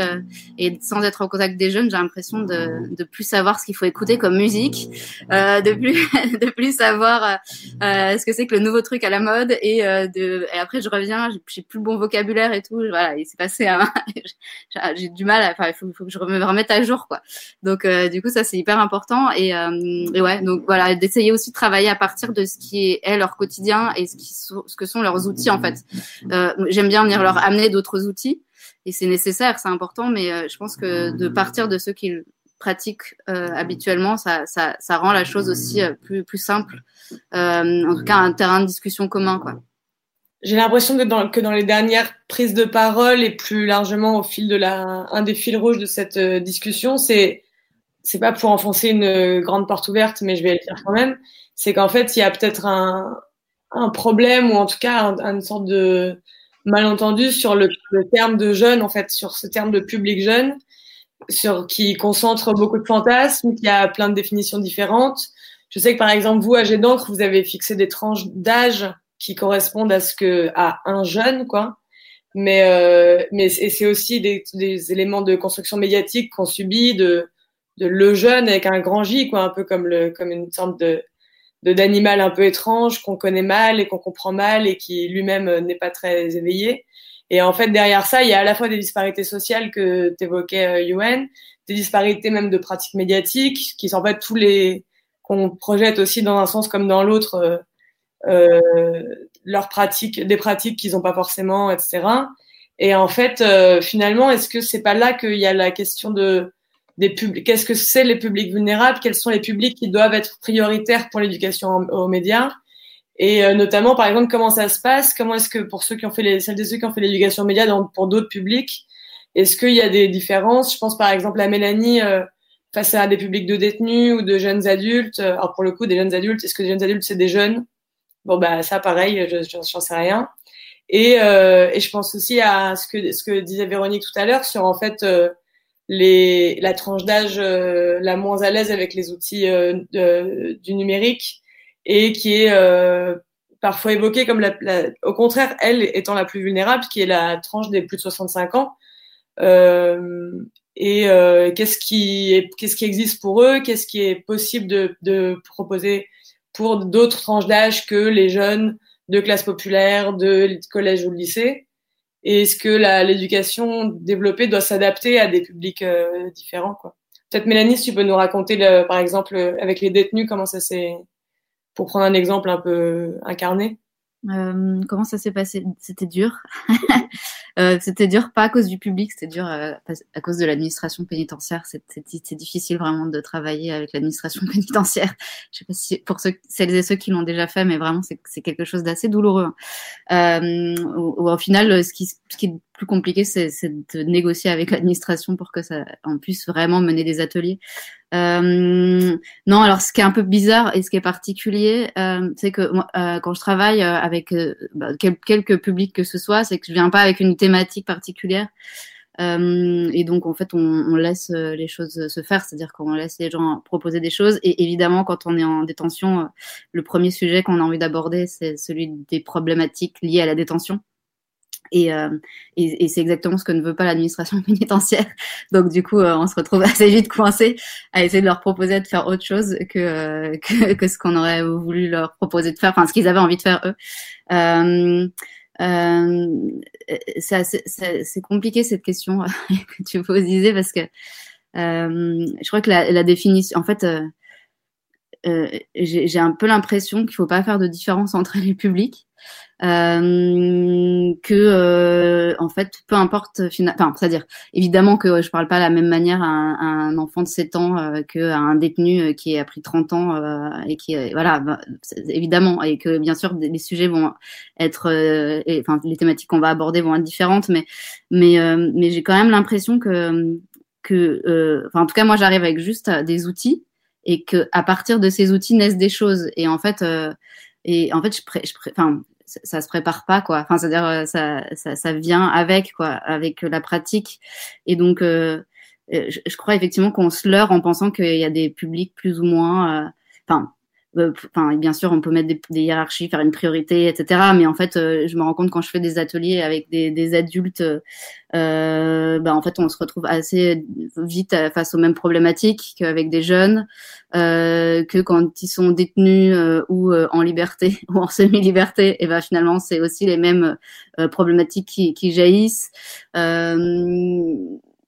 Et sans être au contact des jeunes, j'ai l'impression de, de plus savoir ce qu'il faut écouter comme musique, euh, de plus de plus savoir euh, ce que c'est que le nouveau truc à la mode. Et, de, et après, je reviens, j'ai plus le bon vocabulaire et tout. Voilà, il s'est passé, j'ai du mal. Enfin, il faut, faut, que je me remette à jour, quoi. Donc, du coup, ça c'est hyper important. Et, et ouais, donc voilà, d'essayer aussi de travailler à partir de ce qui est, leur quotidien et ce, qui ce que sont leurs outils en fait. Euh, J'aime bien venir leur amener d'autres outils et c'est nécessaire, c'est important, mais euh, je pense que de partir de ceux qu'ils pratiquent euh, habituellement, ça, ça, ça, rend la chose aussi euh, plus, plus simple. En tout cas, un terrain de discussion commun, quoi. J'ai l'impression que dans, les dernières prises de parole et plus largement au fil de la, un des fils rouges de cette discussion, c'est c'est pas pour enfoncer une grande porte ouverte, mais je vais le dire quand même, c'est qu'en fait, il y a peut-être un, un, problème ou en tout cas un, une sorte de malentendu sur le, le, terme de jeune, en fait, sur ce terme de public jeune, sur qui concentre beaucoup de fantasmes, qui a plein de définitions différentes. Je sais que par exemple, vous, âgé d'encre, vous avez fixé des tranches d'âge qui correspondent à ce que à un jeune, quoi. Mais euh, mais c'est aussi des, des, éléments de construction médiatique qu'on subit de de le jeune avec un grand J, quoi, un peu comme le comme une sorte de d'animal un peu étrange qu'on connaît mal et qu'on comprend mal et qui lui-même euh, n'est pas très éveillé. Et en fait, derrière ça, il y a à la fois des disparités sociales que t'évoquais, Yuen, euh, des disparités même de pratiques médiatiques, qui sont en fait tous les qu'on projette aussi dans un sens comme dans l'autre euh, euh leurs pratiques, des pratiques qu'ils n'ont pas forcément, etc. Et en fait, finalement, est-ce que c'est pas là qu'il y a la question de des publics, qu'est-ce que c'est les publics vulnérables, quels sont les publics qui doivent être prioritaires pour l'éducation aux médias, et euh, notamment, par exemple, comment ça se passe, comment est-ce que pour ceux qui ont fait les, celles et ceux qui ont fait l'éducation aux médias, dans, pour d'autres publics, est-ce qu'il y a des différences? Je pense par exemple à Mélanie euh, face à des publics de détenus ou de jeunes adultes. Alors pour le coup, des jeunes adultes, est-ce que des jeunes adultes c'est des jeunes? Bon bah ça, pareil, je j'en sais rien. Et, euh, et je pense aussi à ce que ce que disait Véronique tout à l'heure sur en fait euh, les, la tranche d'âge euh, la moins à l'aise avec les outils euh, du numérique et qui est euh, parfois évoquée comme la, la, au contraire, elle étant la plus vulnérable, qui est la tranche des plus de 65 ans. et qu'est-ce qui qu'est-ce qui existe pour eux, qu'est-ce qui est possible de, de proposer pour d'autres tranches d'âge que les jeunes de classe populaire, de collège ou de lycée? Et est-ce que l'éducation développée doit s'adapter à des publics euh, différents quoi? Peut-être Mélanie, si tu peux nous raconter, par exemple, avec les détenus, comment ça s'est, pour prendre un exemple un peu incarné. Euh, comment ça s'est passé? C'était dur. euh, c'était dur pas à cause du public, c'était dur à, euh, à, cause de l'administration pénitentiaire. C'est difficile vraiment de travailler avec l'administration pénitentiaire. Je sais pas si pour celles et ceux qui l'ont déjà fait, mais vraiment c'est quelque chose d'assez douloureux. Hein. Au final, ce qui, ce qui est plus compliqué, c'est de négocier avec l'administration pour que ça on puisse vraiment mener des ateliers. Euh, non, alors ce qui est un peu bizarre et ce qui est particulier, euh, c'est que euh, quand je travaille euh, avec euh, bah, quelques publics que ce soit, c'est que je viens pas avec une thématique particulière. et donc en fait, on, on, laisse les choses se faire, c'est-à-dire qu'on laisse les gens proposer des choses. Et évidemment, quand on est en détention, le premier sujet qu'on a envie d'aborder, c'est celui des problématiques liées à la détention. Et, euh, et, et c'est exactement ce que ne veut pas l'administration pénitentiaire. Donc du coup, euh, on se retrouve assez vite coincé à essayer de leur proposer de faire autre chose que euh, que, que, ce qu'on aurait voulu leur proposer de faire, enfin ce qu'ils avaient envie de faire eux. Euh, c'est compliqué cette question que tu poses, parce que je crois que la, la définition, en fait, j'ai un peu l'impression qu'il faut pas faire de différence entre les publics. Euh, que euh, en fait peu importe enfin c'est-à-dire évidemment que je parle pas de la même manière à un, à enfant de 7 ans euh, qu'à un détenu euh, qui a pris 30 ans euh, et qui voilà bah, évidemment et que bien sûr les sujets vont être enfin les thématiques qu'on va aborder vont être différentes mais mais mais j'ai quand même l'impression que que enfin en tout cas moi j'arrive avec juste des outils et que à partir de ces outils naissent des choses et en fait et en fait je, pré, je pré, enfin ça, se prépare pas quoi. Enfin, c'est-à-dire euh, ça, ça, ça, vient avec quoi, avec la pratique. Et donc, euh, euh je, je, crois effectivement qu'on se leurre en pensant qu'il y a des publics plus ou moins. Euh, enfin, euh, enfin, bien sûr, on peut mettre des, des, hiérarchies, faire une priorité, etc. Mais en fait, euh, je me rends compte quand je fais des ateliers avec des, des adultes, euh, bah, en fait, on se retrouve assez vite face aux mêmes problématiques qu'avec des jeunes, euh, que quand ils sont détenus ou en liberté ou en semi-liberté, et ben finalement, c'est aussi les mêmes problématiques qui, qui jaillissent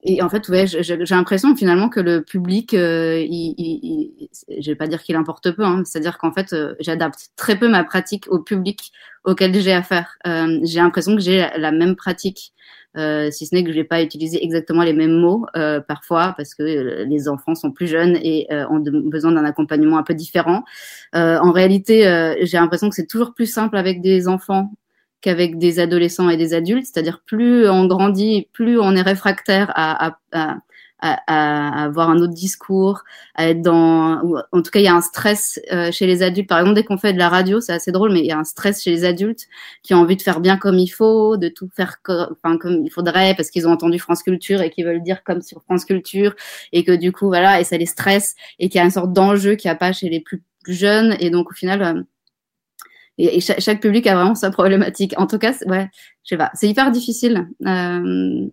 et en fait, ouais, j'ai l'impression finalement que le public, euh, il, il, je vais pas dire qu'il importe peu, hein, c'est-à-dire qu'en fait, euh, j'adapte très peu ma pratique au public auquel j'ai affaire. Euh, j'ai l'impression que j'ai la, même pratique, euh, si ce n'est que je vais pas utiliser exactement les mêmes mots parfois parce que les enfants sont plus jeunes et ont besoin d'un accompagnement un peu différent. en réalité, j'ai l'impression que c'est toujours plus simple avec des enfants qu'avec des adolescents et des adultes, c'est-à-dire plus on grandit, plus on est réfractaire à, à, à, à, avoir un autre discours, à être dans, en tout cas il y a un stress euh, chez les adultes. Par exemple, dès qu'on fait de la radio, c'est assez drôle, mais il y a un stress chez les adultes qui ont envie de faire bien comme il faut, de tout faire enfin, comme il faudrait parce qu'ils ont entendu France Culture et qu'ils veulent dire comme sur France Culture et que du coup voilà et ça les stresse et qu'il y a une sorte d'enjeu qu'il n'y a pas chez les plus, plus jeunes et donc au final euh, et, chaque, public a vraiment sa problématique. En tout cas, ouais, je sais pas, c'est hyper difficile. Euh,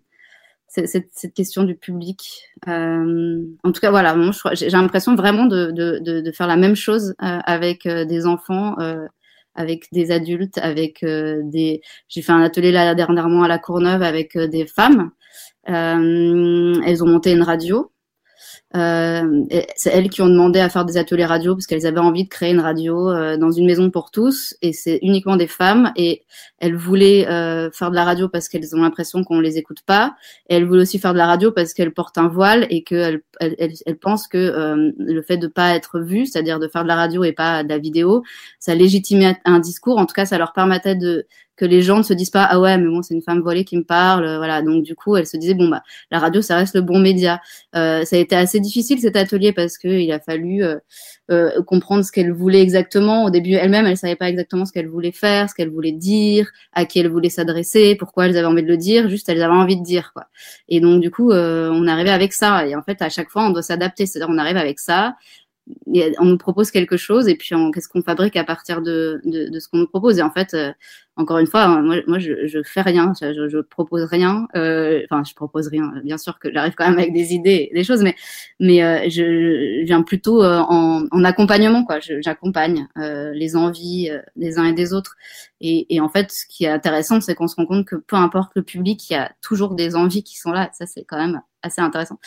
cette, cette, question du public. Euh, en tout cas, voilà, j'ai l'impression vraiment de, de, de, de, faire la même chose euh, avec euh, des enfants, euh, avec des adultes, avec des. J'ai fait un atelier là dernièrement à la Courneuve avec des femmes. elles ont monté une radio euh, c'est elles qui ont demandé à faire des ateliers radio parce qu'elles avaient envie de créer une radio euh, dans une maison pour tous. Et c'est uniquement des femmes. Et elles voulaient euh, faire de la radio parce qu'elles ont l'impression qu'on les écoute pas. Et elles voulaient aussi faire de la radio parce qu'elles portent un voile et qu'elles elles, elles, pensent que euh, le fait de pas être vues, c'est-à-dire de faire de la radio et pas de la vidéo, ça légitimait un discours. En tout cas, ça leur permettait de que les gens ne se disent pas ah ouais mais bon c'est une femme voilée qui me parle voilà. Donc du coup elle se disait bon bah la radio ça reste le bon média. Euh, ça a été assez difficile cet atelier parce que il a fallu euh, euh, comprendre ce qu'elle voulait exactement. Au début elle-même elle savait pas exactement ce qu'elle voulait faire ce qu'elle voulait dire à qui elle voulait s'adresser pourquoi elles avaient envie de le dire. Juste elles avaient envie de dire quoi. Et donc du coup euh, on arrivait avec ça. Et en fait à chaque fois on doit s'adapter. C'est-à-dire on arrive avec ça on nous propose quelque chose et puis qu'est-ce qu'on fabrique à partir de, de, de ce qu'on nous propose? Et en fait euh, encore une fois hein, moi, moi je, je fais rien je, je propose rien euh, enfin je propose rien bien sûr que j'arrive quand même avec des idées des choses mais mais euh, je, viens plutôt euh, en, en, accompagnement quoi. J'accompagne euh, les envies des uns et des autres. Et, et en fait ce qui est intéressant c'est qu'on se rend compte que peu importe le public il y a toujours des envies qui sont là. Ça c'est quand même assez intéressant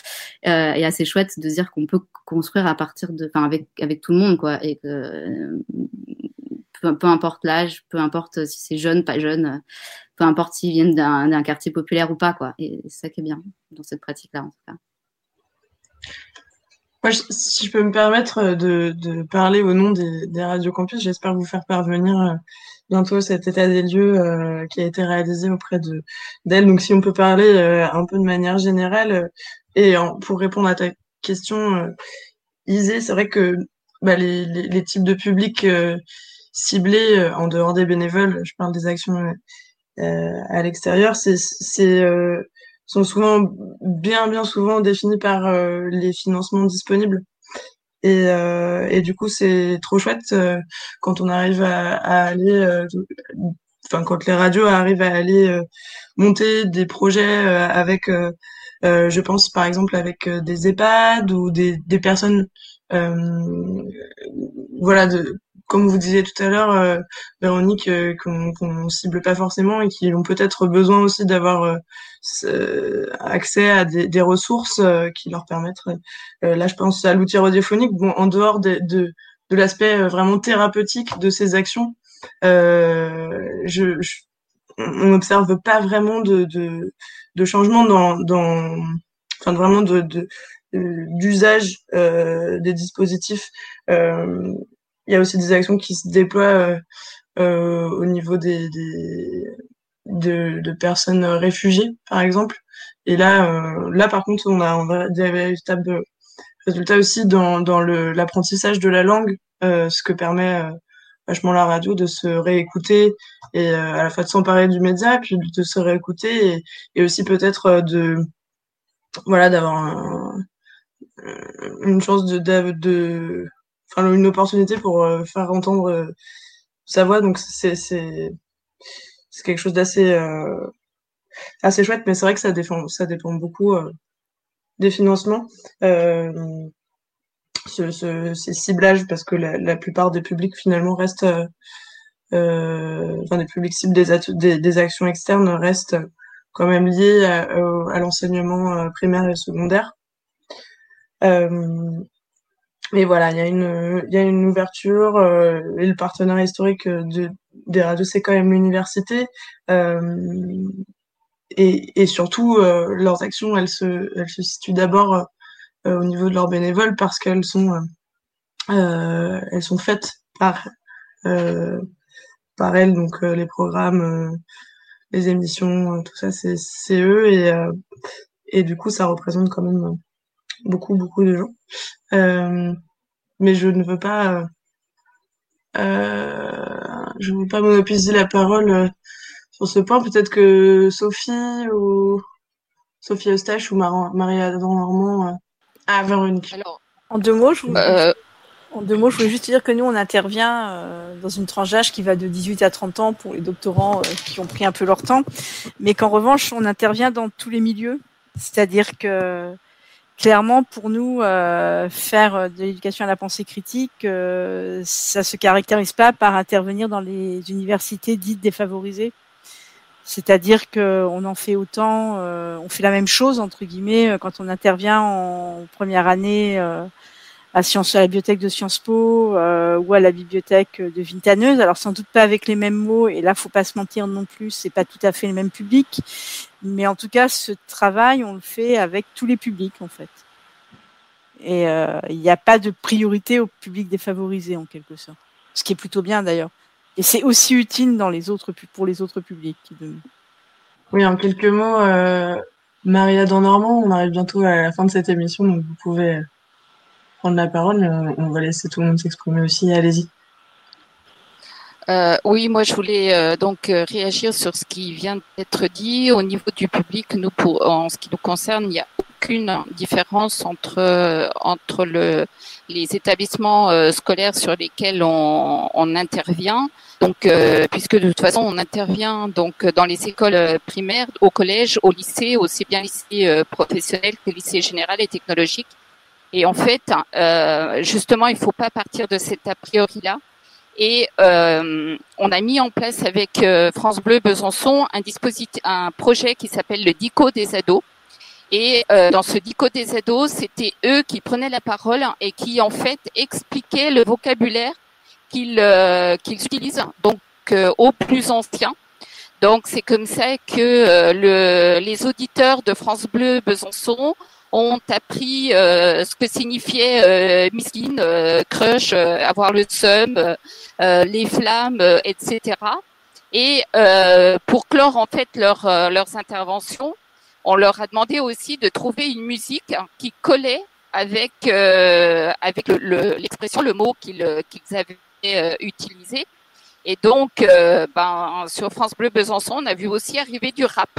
euh, et assez chouette de dire qu'on peut construire à partir de, enfin avec avec tout le monde quoi, et que peu, importe l'âge, peu importe si c'est jeune, pas jeune, peu importe s'ils viennent d'un quartier populaire ou pas quoi. Et c'est ça qui est bien dans cette pratique là en tout cas. Moi, si je peux me permettre de, parler au nom des, des radios campus, j'espère vous faire parvenir euh, bientôt cet état des lieux euh, qui a été réalisé auprès de d'elle. Donc, si on peut parler euh, un peu de manière générale euh, et pour répondre à ta question, Isée, c'est vrai que bah, les, les, types de publics ciblés en dehors des bénévoles, je parle des actions à l'extérieur, c'est sont souvent bien bien souvent définis par les financements disponibles. Et, euh, et du coup, c'est trop chouette euh, quand on arrive à, à aller, euh, enfin quand les radios arrivent à aller euh, monter des projets avec, je pense par exemple avec des EHPAD ou des, des personnes, voilà, de, comme vous disiez tout à l'heure, euh, Véronique, euh, qu'on qu cible pas forcément et qui ont peut-être besoin aussi d'avoir euh, accès à des, des ressources qui leur permettent. là, je pense à l'outil radiophonique. Bon, en dehors de, de, de l'aspect vraiment thérapeutique de ces actions, je, je, on n'observe pas vraiment de, de, de changement dans, dans, enfin vraiment de, d'usage euh, des dispositifs. Il y a aussi des actions qui se déploient euh, euh, au niveau des, de, personnes réfugiées, par exemple. Et là, euh, là par contre, on a, des résultats aussi dans, dans l'apprentissage de la langue, ce que permet vachement la radio de se réécouter et à la fois de s'emparer du média, puis de se réécouter et, aussi peut-être de voilà d'avoir un, une chance de une opportunité pour faire entendre sa voix. Donc c'est c'est quelque chose d'assez assez chouette, mais c'est vrai que ça dépend ça dépend beaucoup des financements. Euh, ce, parce que la, plupart des publics finalement restent, euh, enfin des publics cibles des, actions externes restent quand même liés à, à l'enseignement primaire et secondaire. Euh, et voilà, il y a une, il y a une ouverture euh, et le partenaire historique de, des radios, c'est quand même l'université. Euh, et, et, surtout, euh, leurs actions, elles se, elles se situent d'abord au niveau de leurs bénévoles parce qu'elles sont, elles sont faites par, par elles. Donc les programmes, les émissions, tout ça, c'est eux. Et, et du coup, ça représente quand même beaucoup, beaucoup de gens. Euh, mais je ne veux pas, euh, je ne veux pas monopoliser la parole euh, sur ce point. Peut-être que Sophie ou Sophie Eustache ou Marie-Adam Normand a une. Alors, en deux mots, je En deux mots, je voulais juste dire que nous, on intervient dans une tranche d'âge qui va de 18 à 30 ans pour les doctorants qui ont pris un peu leur temps, mais qu'en revanche, on intervient dans tous les milieux. C'est-à-dire que clairement, pour nous, euh, faire de l'éducation à la pensée critique, euh, ça se caractérise pas par intervenir dans les universités dites défavorisées. C'est-à-dire qu'on en fait autant, euh, on fait la même chose entre guillemets quand on intervient en première année à Sciences, à la bibliothèque de Sciences Po ou à la bibliothèque de Vitaneuse. Alors sans doute pas avec les mêmes mots, et là faut pas se mentir non plus, c'est pas tout à fait le même public, mais en tout cas, ce travail, on le fait avec tous les publics, en fait. Et euh, il n'y a pas de priorité au public défavorisé, en quelque sorte. Ce qui est plutôt bien, d'ailleurs. Et c'est aussi utile dans les autres, pour les autres publics. Oui, en quelques mots, euh, Maria Normand, on arrive bientôt à la fin de cette émission, donc vous pouvez prendre la parole. On va laisser tout le monde s'exprimer aussi. Allez-y. Euh, oui, moi je voulais euh, donc euh, réagir sur ce qui vient d'être dit. Au niveau du public, nous, pour, en ce qui nous concerne, il n'y a aucune différence entre entre le, les établissements scolaires sur lesquels on, on intervient. Donc, puisque de toute façon, on intervient donc dans les écoles primaires, au collège, au lycée, aussi bien lycée professionnel que lycée général et technologique. Et en fait, justement, il ne faut pas partir de cet a priori là et euh, on a mis en place avec euh, France Bleu Besançon un dispositif, un projet qui s'appelle le DICO des ados. Et euh, dans ce DICO des ados, c'était eux qui prenaient la parole et qui en fait expliquaient le vocabulaire qu'ils qu'ils utilisent, donc aux plus anciens. Donc c'est comme ça que le, les auditeurs de France Bleu Besançon ont appris euh, ce que signifiait euh, miskin, euh, crush, euh, avoir le seum, les flammes, etc. Et pour clore en fait leur, leurs interventions, on leur a demandé aussi de trouver une musique qui collait avec avec l'expression, le, le, mot qu'ils qu'ils avaient utilisé. Et donc, ben, sur France Bleu Besançon, on a vu aussi arriver du rap.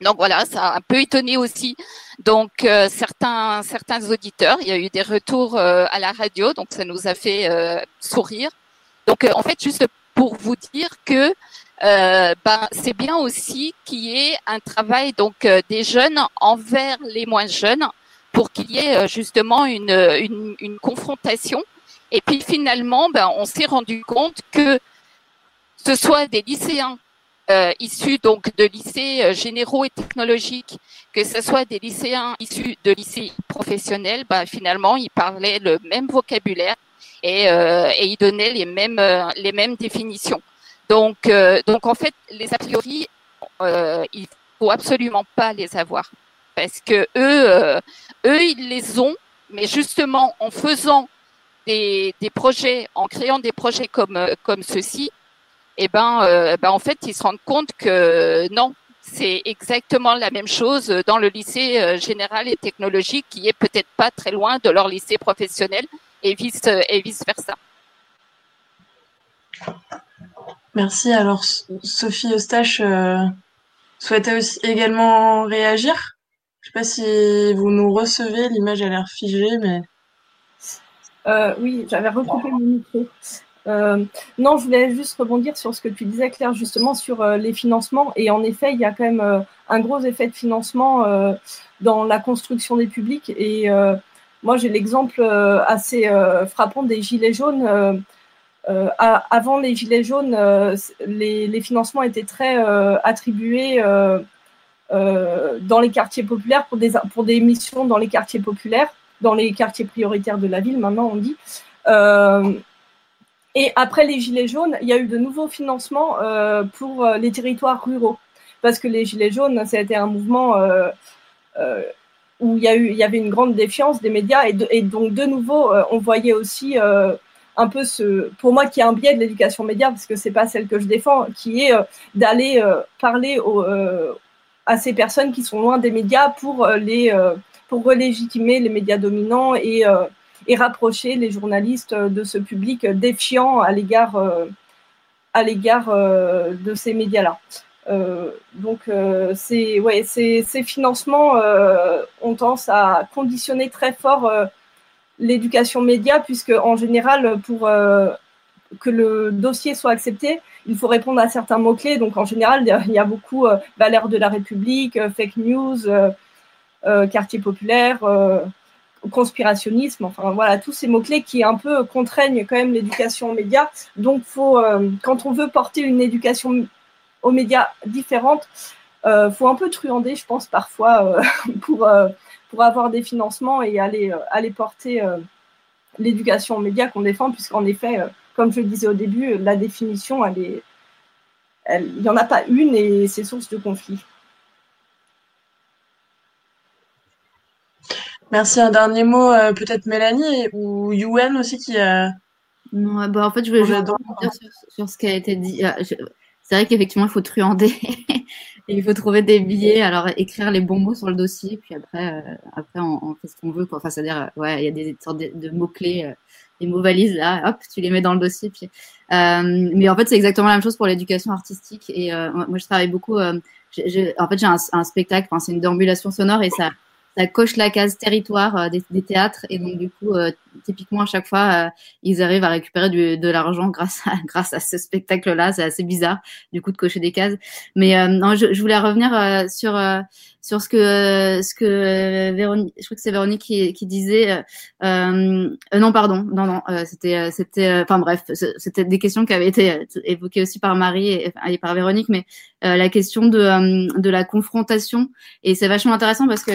Donc voilà, ça a un peu étonné aussi donc euh, certains certains auditeurs. Il y a eu des retours euh, à la radio, donc ça nous a fait euh, sourire. Donc en fait, juste pour vous dire que ben, c'est bien aussi qu'il y ait un travail donc des jeunes envers les moins jeunes pour qu'il y ait justement une, une, une confrontation. Et puis finalement, ben, on s'est rendu compte que ce soit des lycéens euh, issus donc de lycées euh, généraux et technologiques, que ce soit des lycéens issus de lycées professionnels, bah, finalement, ils parlaient le même vocabulaire et, euh, ils donnaient les mêmes, les mêmes définitions. Donc, donc en fait, les a priori, il faut absolument pas les avoir parce que eux, eux, ils les ont, mais justement en faisant des, des projets, en créant des projets comme comme ceux-ci, et eh ben, euh, ben en fait, ils se rendent compte que non, c'est exactement la même chose dans le lycée euh, général et technologique qui est peut-être pas très loin de leur lycée professionnel et vice et vice versa. Merci. Alors Sophie Eustache euh, souhaitait aussi également réagir. Je sais pas si vous nous recevez, l'image a l'air figée, mais Euh, oui, j'avais recoupé mon micro. Euh, non, je voulais juste rebondir sur ce que tu disais, Claire, justement sur euh, les financements. Et en effet, il y a quand même euh, un gros effet de financement dans la construction des publics. Et moi, j'ai l'exemple assez frappant des Gilets jaunes. Avant les Gilets jaunes, les, les, financements étaient très attribués dans les quartiers populaires pour des, pour des missions dans les quartiers populaires, dans les quartiers prioritaires de la ville, maintenant on dit. Et après les Gilets jaunes, il y a eu de nouveaux financements euh, pour euh, les territoires ruraux. Parce que les Gilets jaunes, ça a été un mouvement euh, où il y, a eu, il y avait une grande défiance des médias. Et, de, et donc, de nouveau, on voyait aussi un peu ce, pour moi, qui est un biais de l'éducation média, parce que c'est pas celle que je défends, qui est d'aller parler aux, à ces personnes qui sont loin des médias pour les pour relégitimer les médias dominants et et rapprocher les journalistes de ce public défiant à l'égard à l'égard de ces médias-là. Euh, donc, euh, c'est, ouais, ces, ces financements euh, ont tendance à conditionner très fort l'éducation média, puisque en général, pour que le dossier soit accepté, il faut répondre à certains mots-clés. Donc, en général, il y a beaucoup valeurs de la République, fake news, quartier populaire conspirationnisme, enfin voilà, tous ces mots-clés qui un peu contraignent quand même l'éducation aux médias. Donc, faut, euh, quand on veut porter une éducation aux médias différente, euh, faut un peu truander, je pense, parfois, euh, pour, euh, pour avoir des financements et aller, aller porter l'éducation aux médias qu'on défend, puisqu'en effet, comme je le disais au début, la définition, elle est, il n'y en a pas une et c'est source de conflit. Merci. Un dernier mot, euh, peut-être Mélanie ou Yuen aussi qui a. Non, bah en fait, je voulais juste dire sur, sur, ce qui a été dit. Ah, c'est vrai qu'effectivement, il faut truander. il faut trouver des billets, alors écrire les bons mots sur le dossier, puis après, euh, après on, on, fait ce qu'on veut. Quoi. Enfin, c'est-à-dire, ouais, il y a des sortes de, de mots-clés, euh, des mots valises, là, hop, tu les mets dans le dossier. Puis, euh, mais en fait, c'est exactement la même chose pour l'éducation artistique. Et euh, moi, je travaille beaucoup. J ai, j ai, en fait, j'ai un, un, spectacle, enfin, c'est une déambulation sonore et ça coche la case territoire euh, des, des, théâtres. Et donc du coup euh, typiquement à chaque fois euh, ils arrivent à récupérer du, de l'argent grâce à grâce à ce spectacle là c'est assez bizarre du coup de cocher des cases. Mais euh, non je, je, voulais revenir euh, sur sur ce que ce que Véronique je crois que c'est Véronique qui, qui disait non pardon non non c'était c'était enfin bref c'était des questions qui avaient été évoquées aussi par Marie et, par Véronique mais la question de de la confrontation. Et c'est vachement intéressant parce que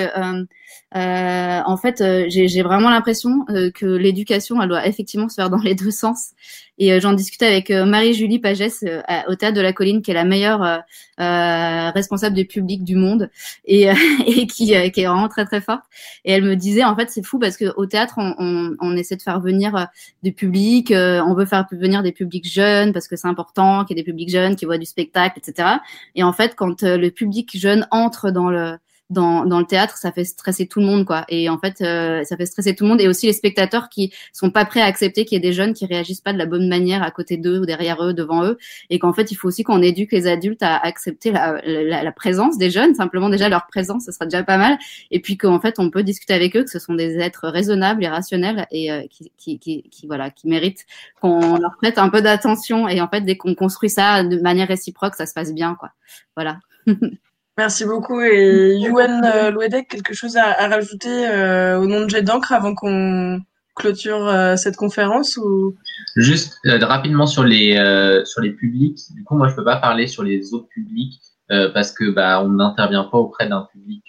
euh, en fait, euh, j'ai vraiment l'impression euh, l'éducation, elle doit effectivement se faire dans les deux sens. Et euh, j'en discutais avec euh, Marie-Julie Pagès au Théâtre de la Colline, qui est la meilleure responsable du public du monde et, qui, est vraiment très très forte. Et elle me disait, en fait, c'est fou parce que au théâtre, on, on, essaie de faire venir du public, on veut faire venir des publics jeunes parce que c'est important qu'il y ait des publics jeunes qui voient du spectacle, etc. Et en fait, quand le public jeune entre dans le dans, dans le théâtre, ça fait stresser tout le monde, quoi. Et en fait, euh, ça fait stresser tout le monde et aussi les spectateurs qui sont pas prêts à accepter qu'il y ait des jeunes qui réagissent pas de la bonne manière à côté d'eux ou derrière eux, devant eux. Et qu'en fait, il faut aussi qu'on éduque les adultes à accepter la, la, la, présence des jeunes, simplement déjà leur présence, ce sera déjà pas mal. Et puis qu'en fait, on peut discuter avec eux, que ce sont des êtres raisonnables et rationnels et euh, qui, qui, qui, qui, voilà, qui méritent qu'on leur prête un peu d'attention. Et en fait, dès qu'on construit ça de manière réciproque, ça se passe bien, quoi. Voilà. Merci beaucoup. Et Yuen euh, Louedek, quelque chose à, rajouter euh, au nom de Jet avant qu'on clôture euh, cette conférence ou? Juste euh, rapidement sur les euh, sur les publics. Du coup, moi, je peux pas parler sur les autres publics euh, parce que bah on n'intervient pas auprès d'un public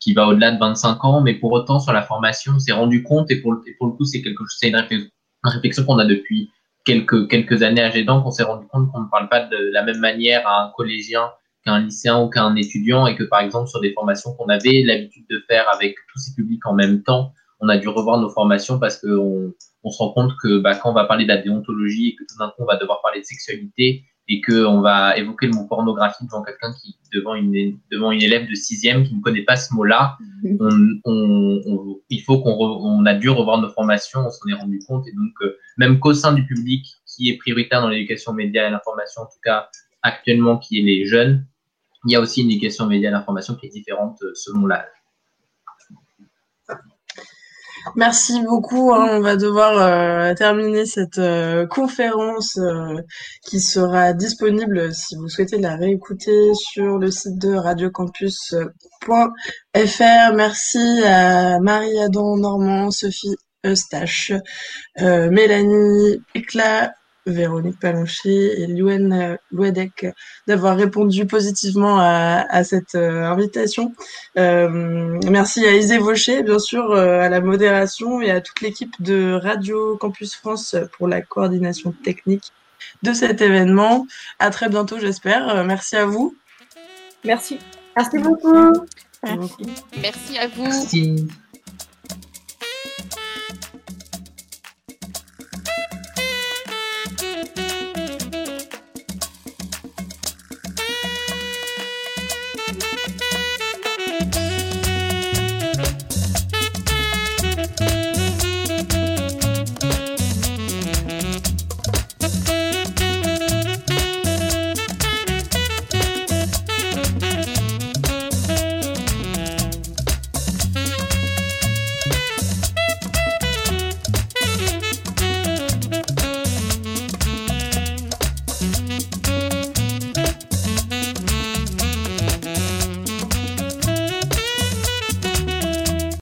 qui va au-delà de 25 ans, mais pour autant sur la formation, on s'est rendu compte et pour, le coup, c'est quelque chose, c'est une réflexion, une réflexion qu'on a depuis quelques quelques années à Gédan, qu'on s'est rendu compte qu'on ne parle pas de la même manière à un collégien qu'un lycéen ou qu'un étudiant et que par exemple sur des formations qu'on avait l'habitude de faire avec tous ces publics en même temps, on a dû revoir nos formations parce qu'on on se rend compte que bah, quand on va parler de la déontologie et que tout d'un coup on va devoir parler de sexualité et que on va évoquer le mot pornographie devant quelqu'un qui devant une devant une élève de sixième qui ne connaît pas ce mot-là, on, on, on, il faut qu'on on a dû revoir nos formations, on s'en est rendu compte et donc euh, même qu'au sein du public qui est prioritaire dans l'éducation média et l'information en tout cas actuellement qui est les jeunes, il y a aussi une éducation média à l'information qui est différente euh, selon l'âge. Merci beaucoup. Hein. On va devoir euh, terminer cette euh, conférence qui sera disponible si vous souhaitez la réécouter sur le site de radiocampus.fr. Merci à Marie-Adam Normand, Sophie Eustache, Mélanie Éclat, Véronique Paloncher et Luen Louedec d'avoir répondu positivement à, cette euh, invitation. Euh, merci à Isée Vaucher, bien sûr, euh, à la modération et à toute l'équipe de Radio Campus France pour la coordination technique de cet événement. À très bientôt, j'espère. merci à vous. Merci. Merci beaucoup. Merci, merci à vous. Merci.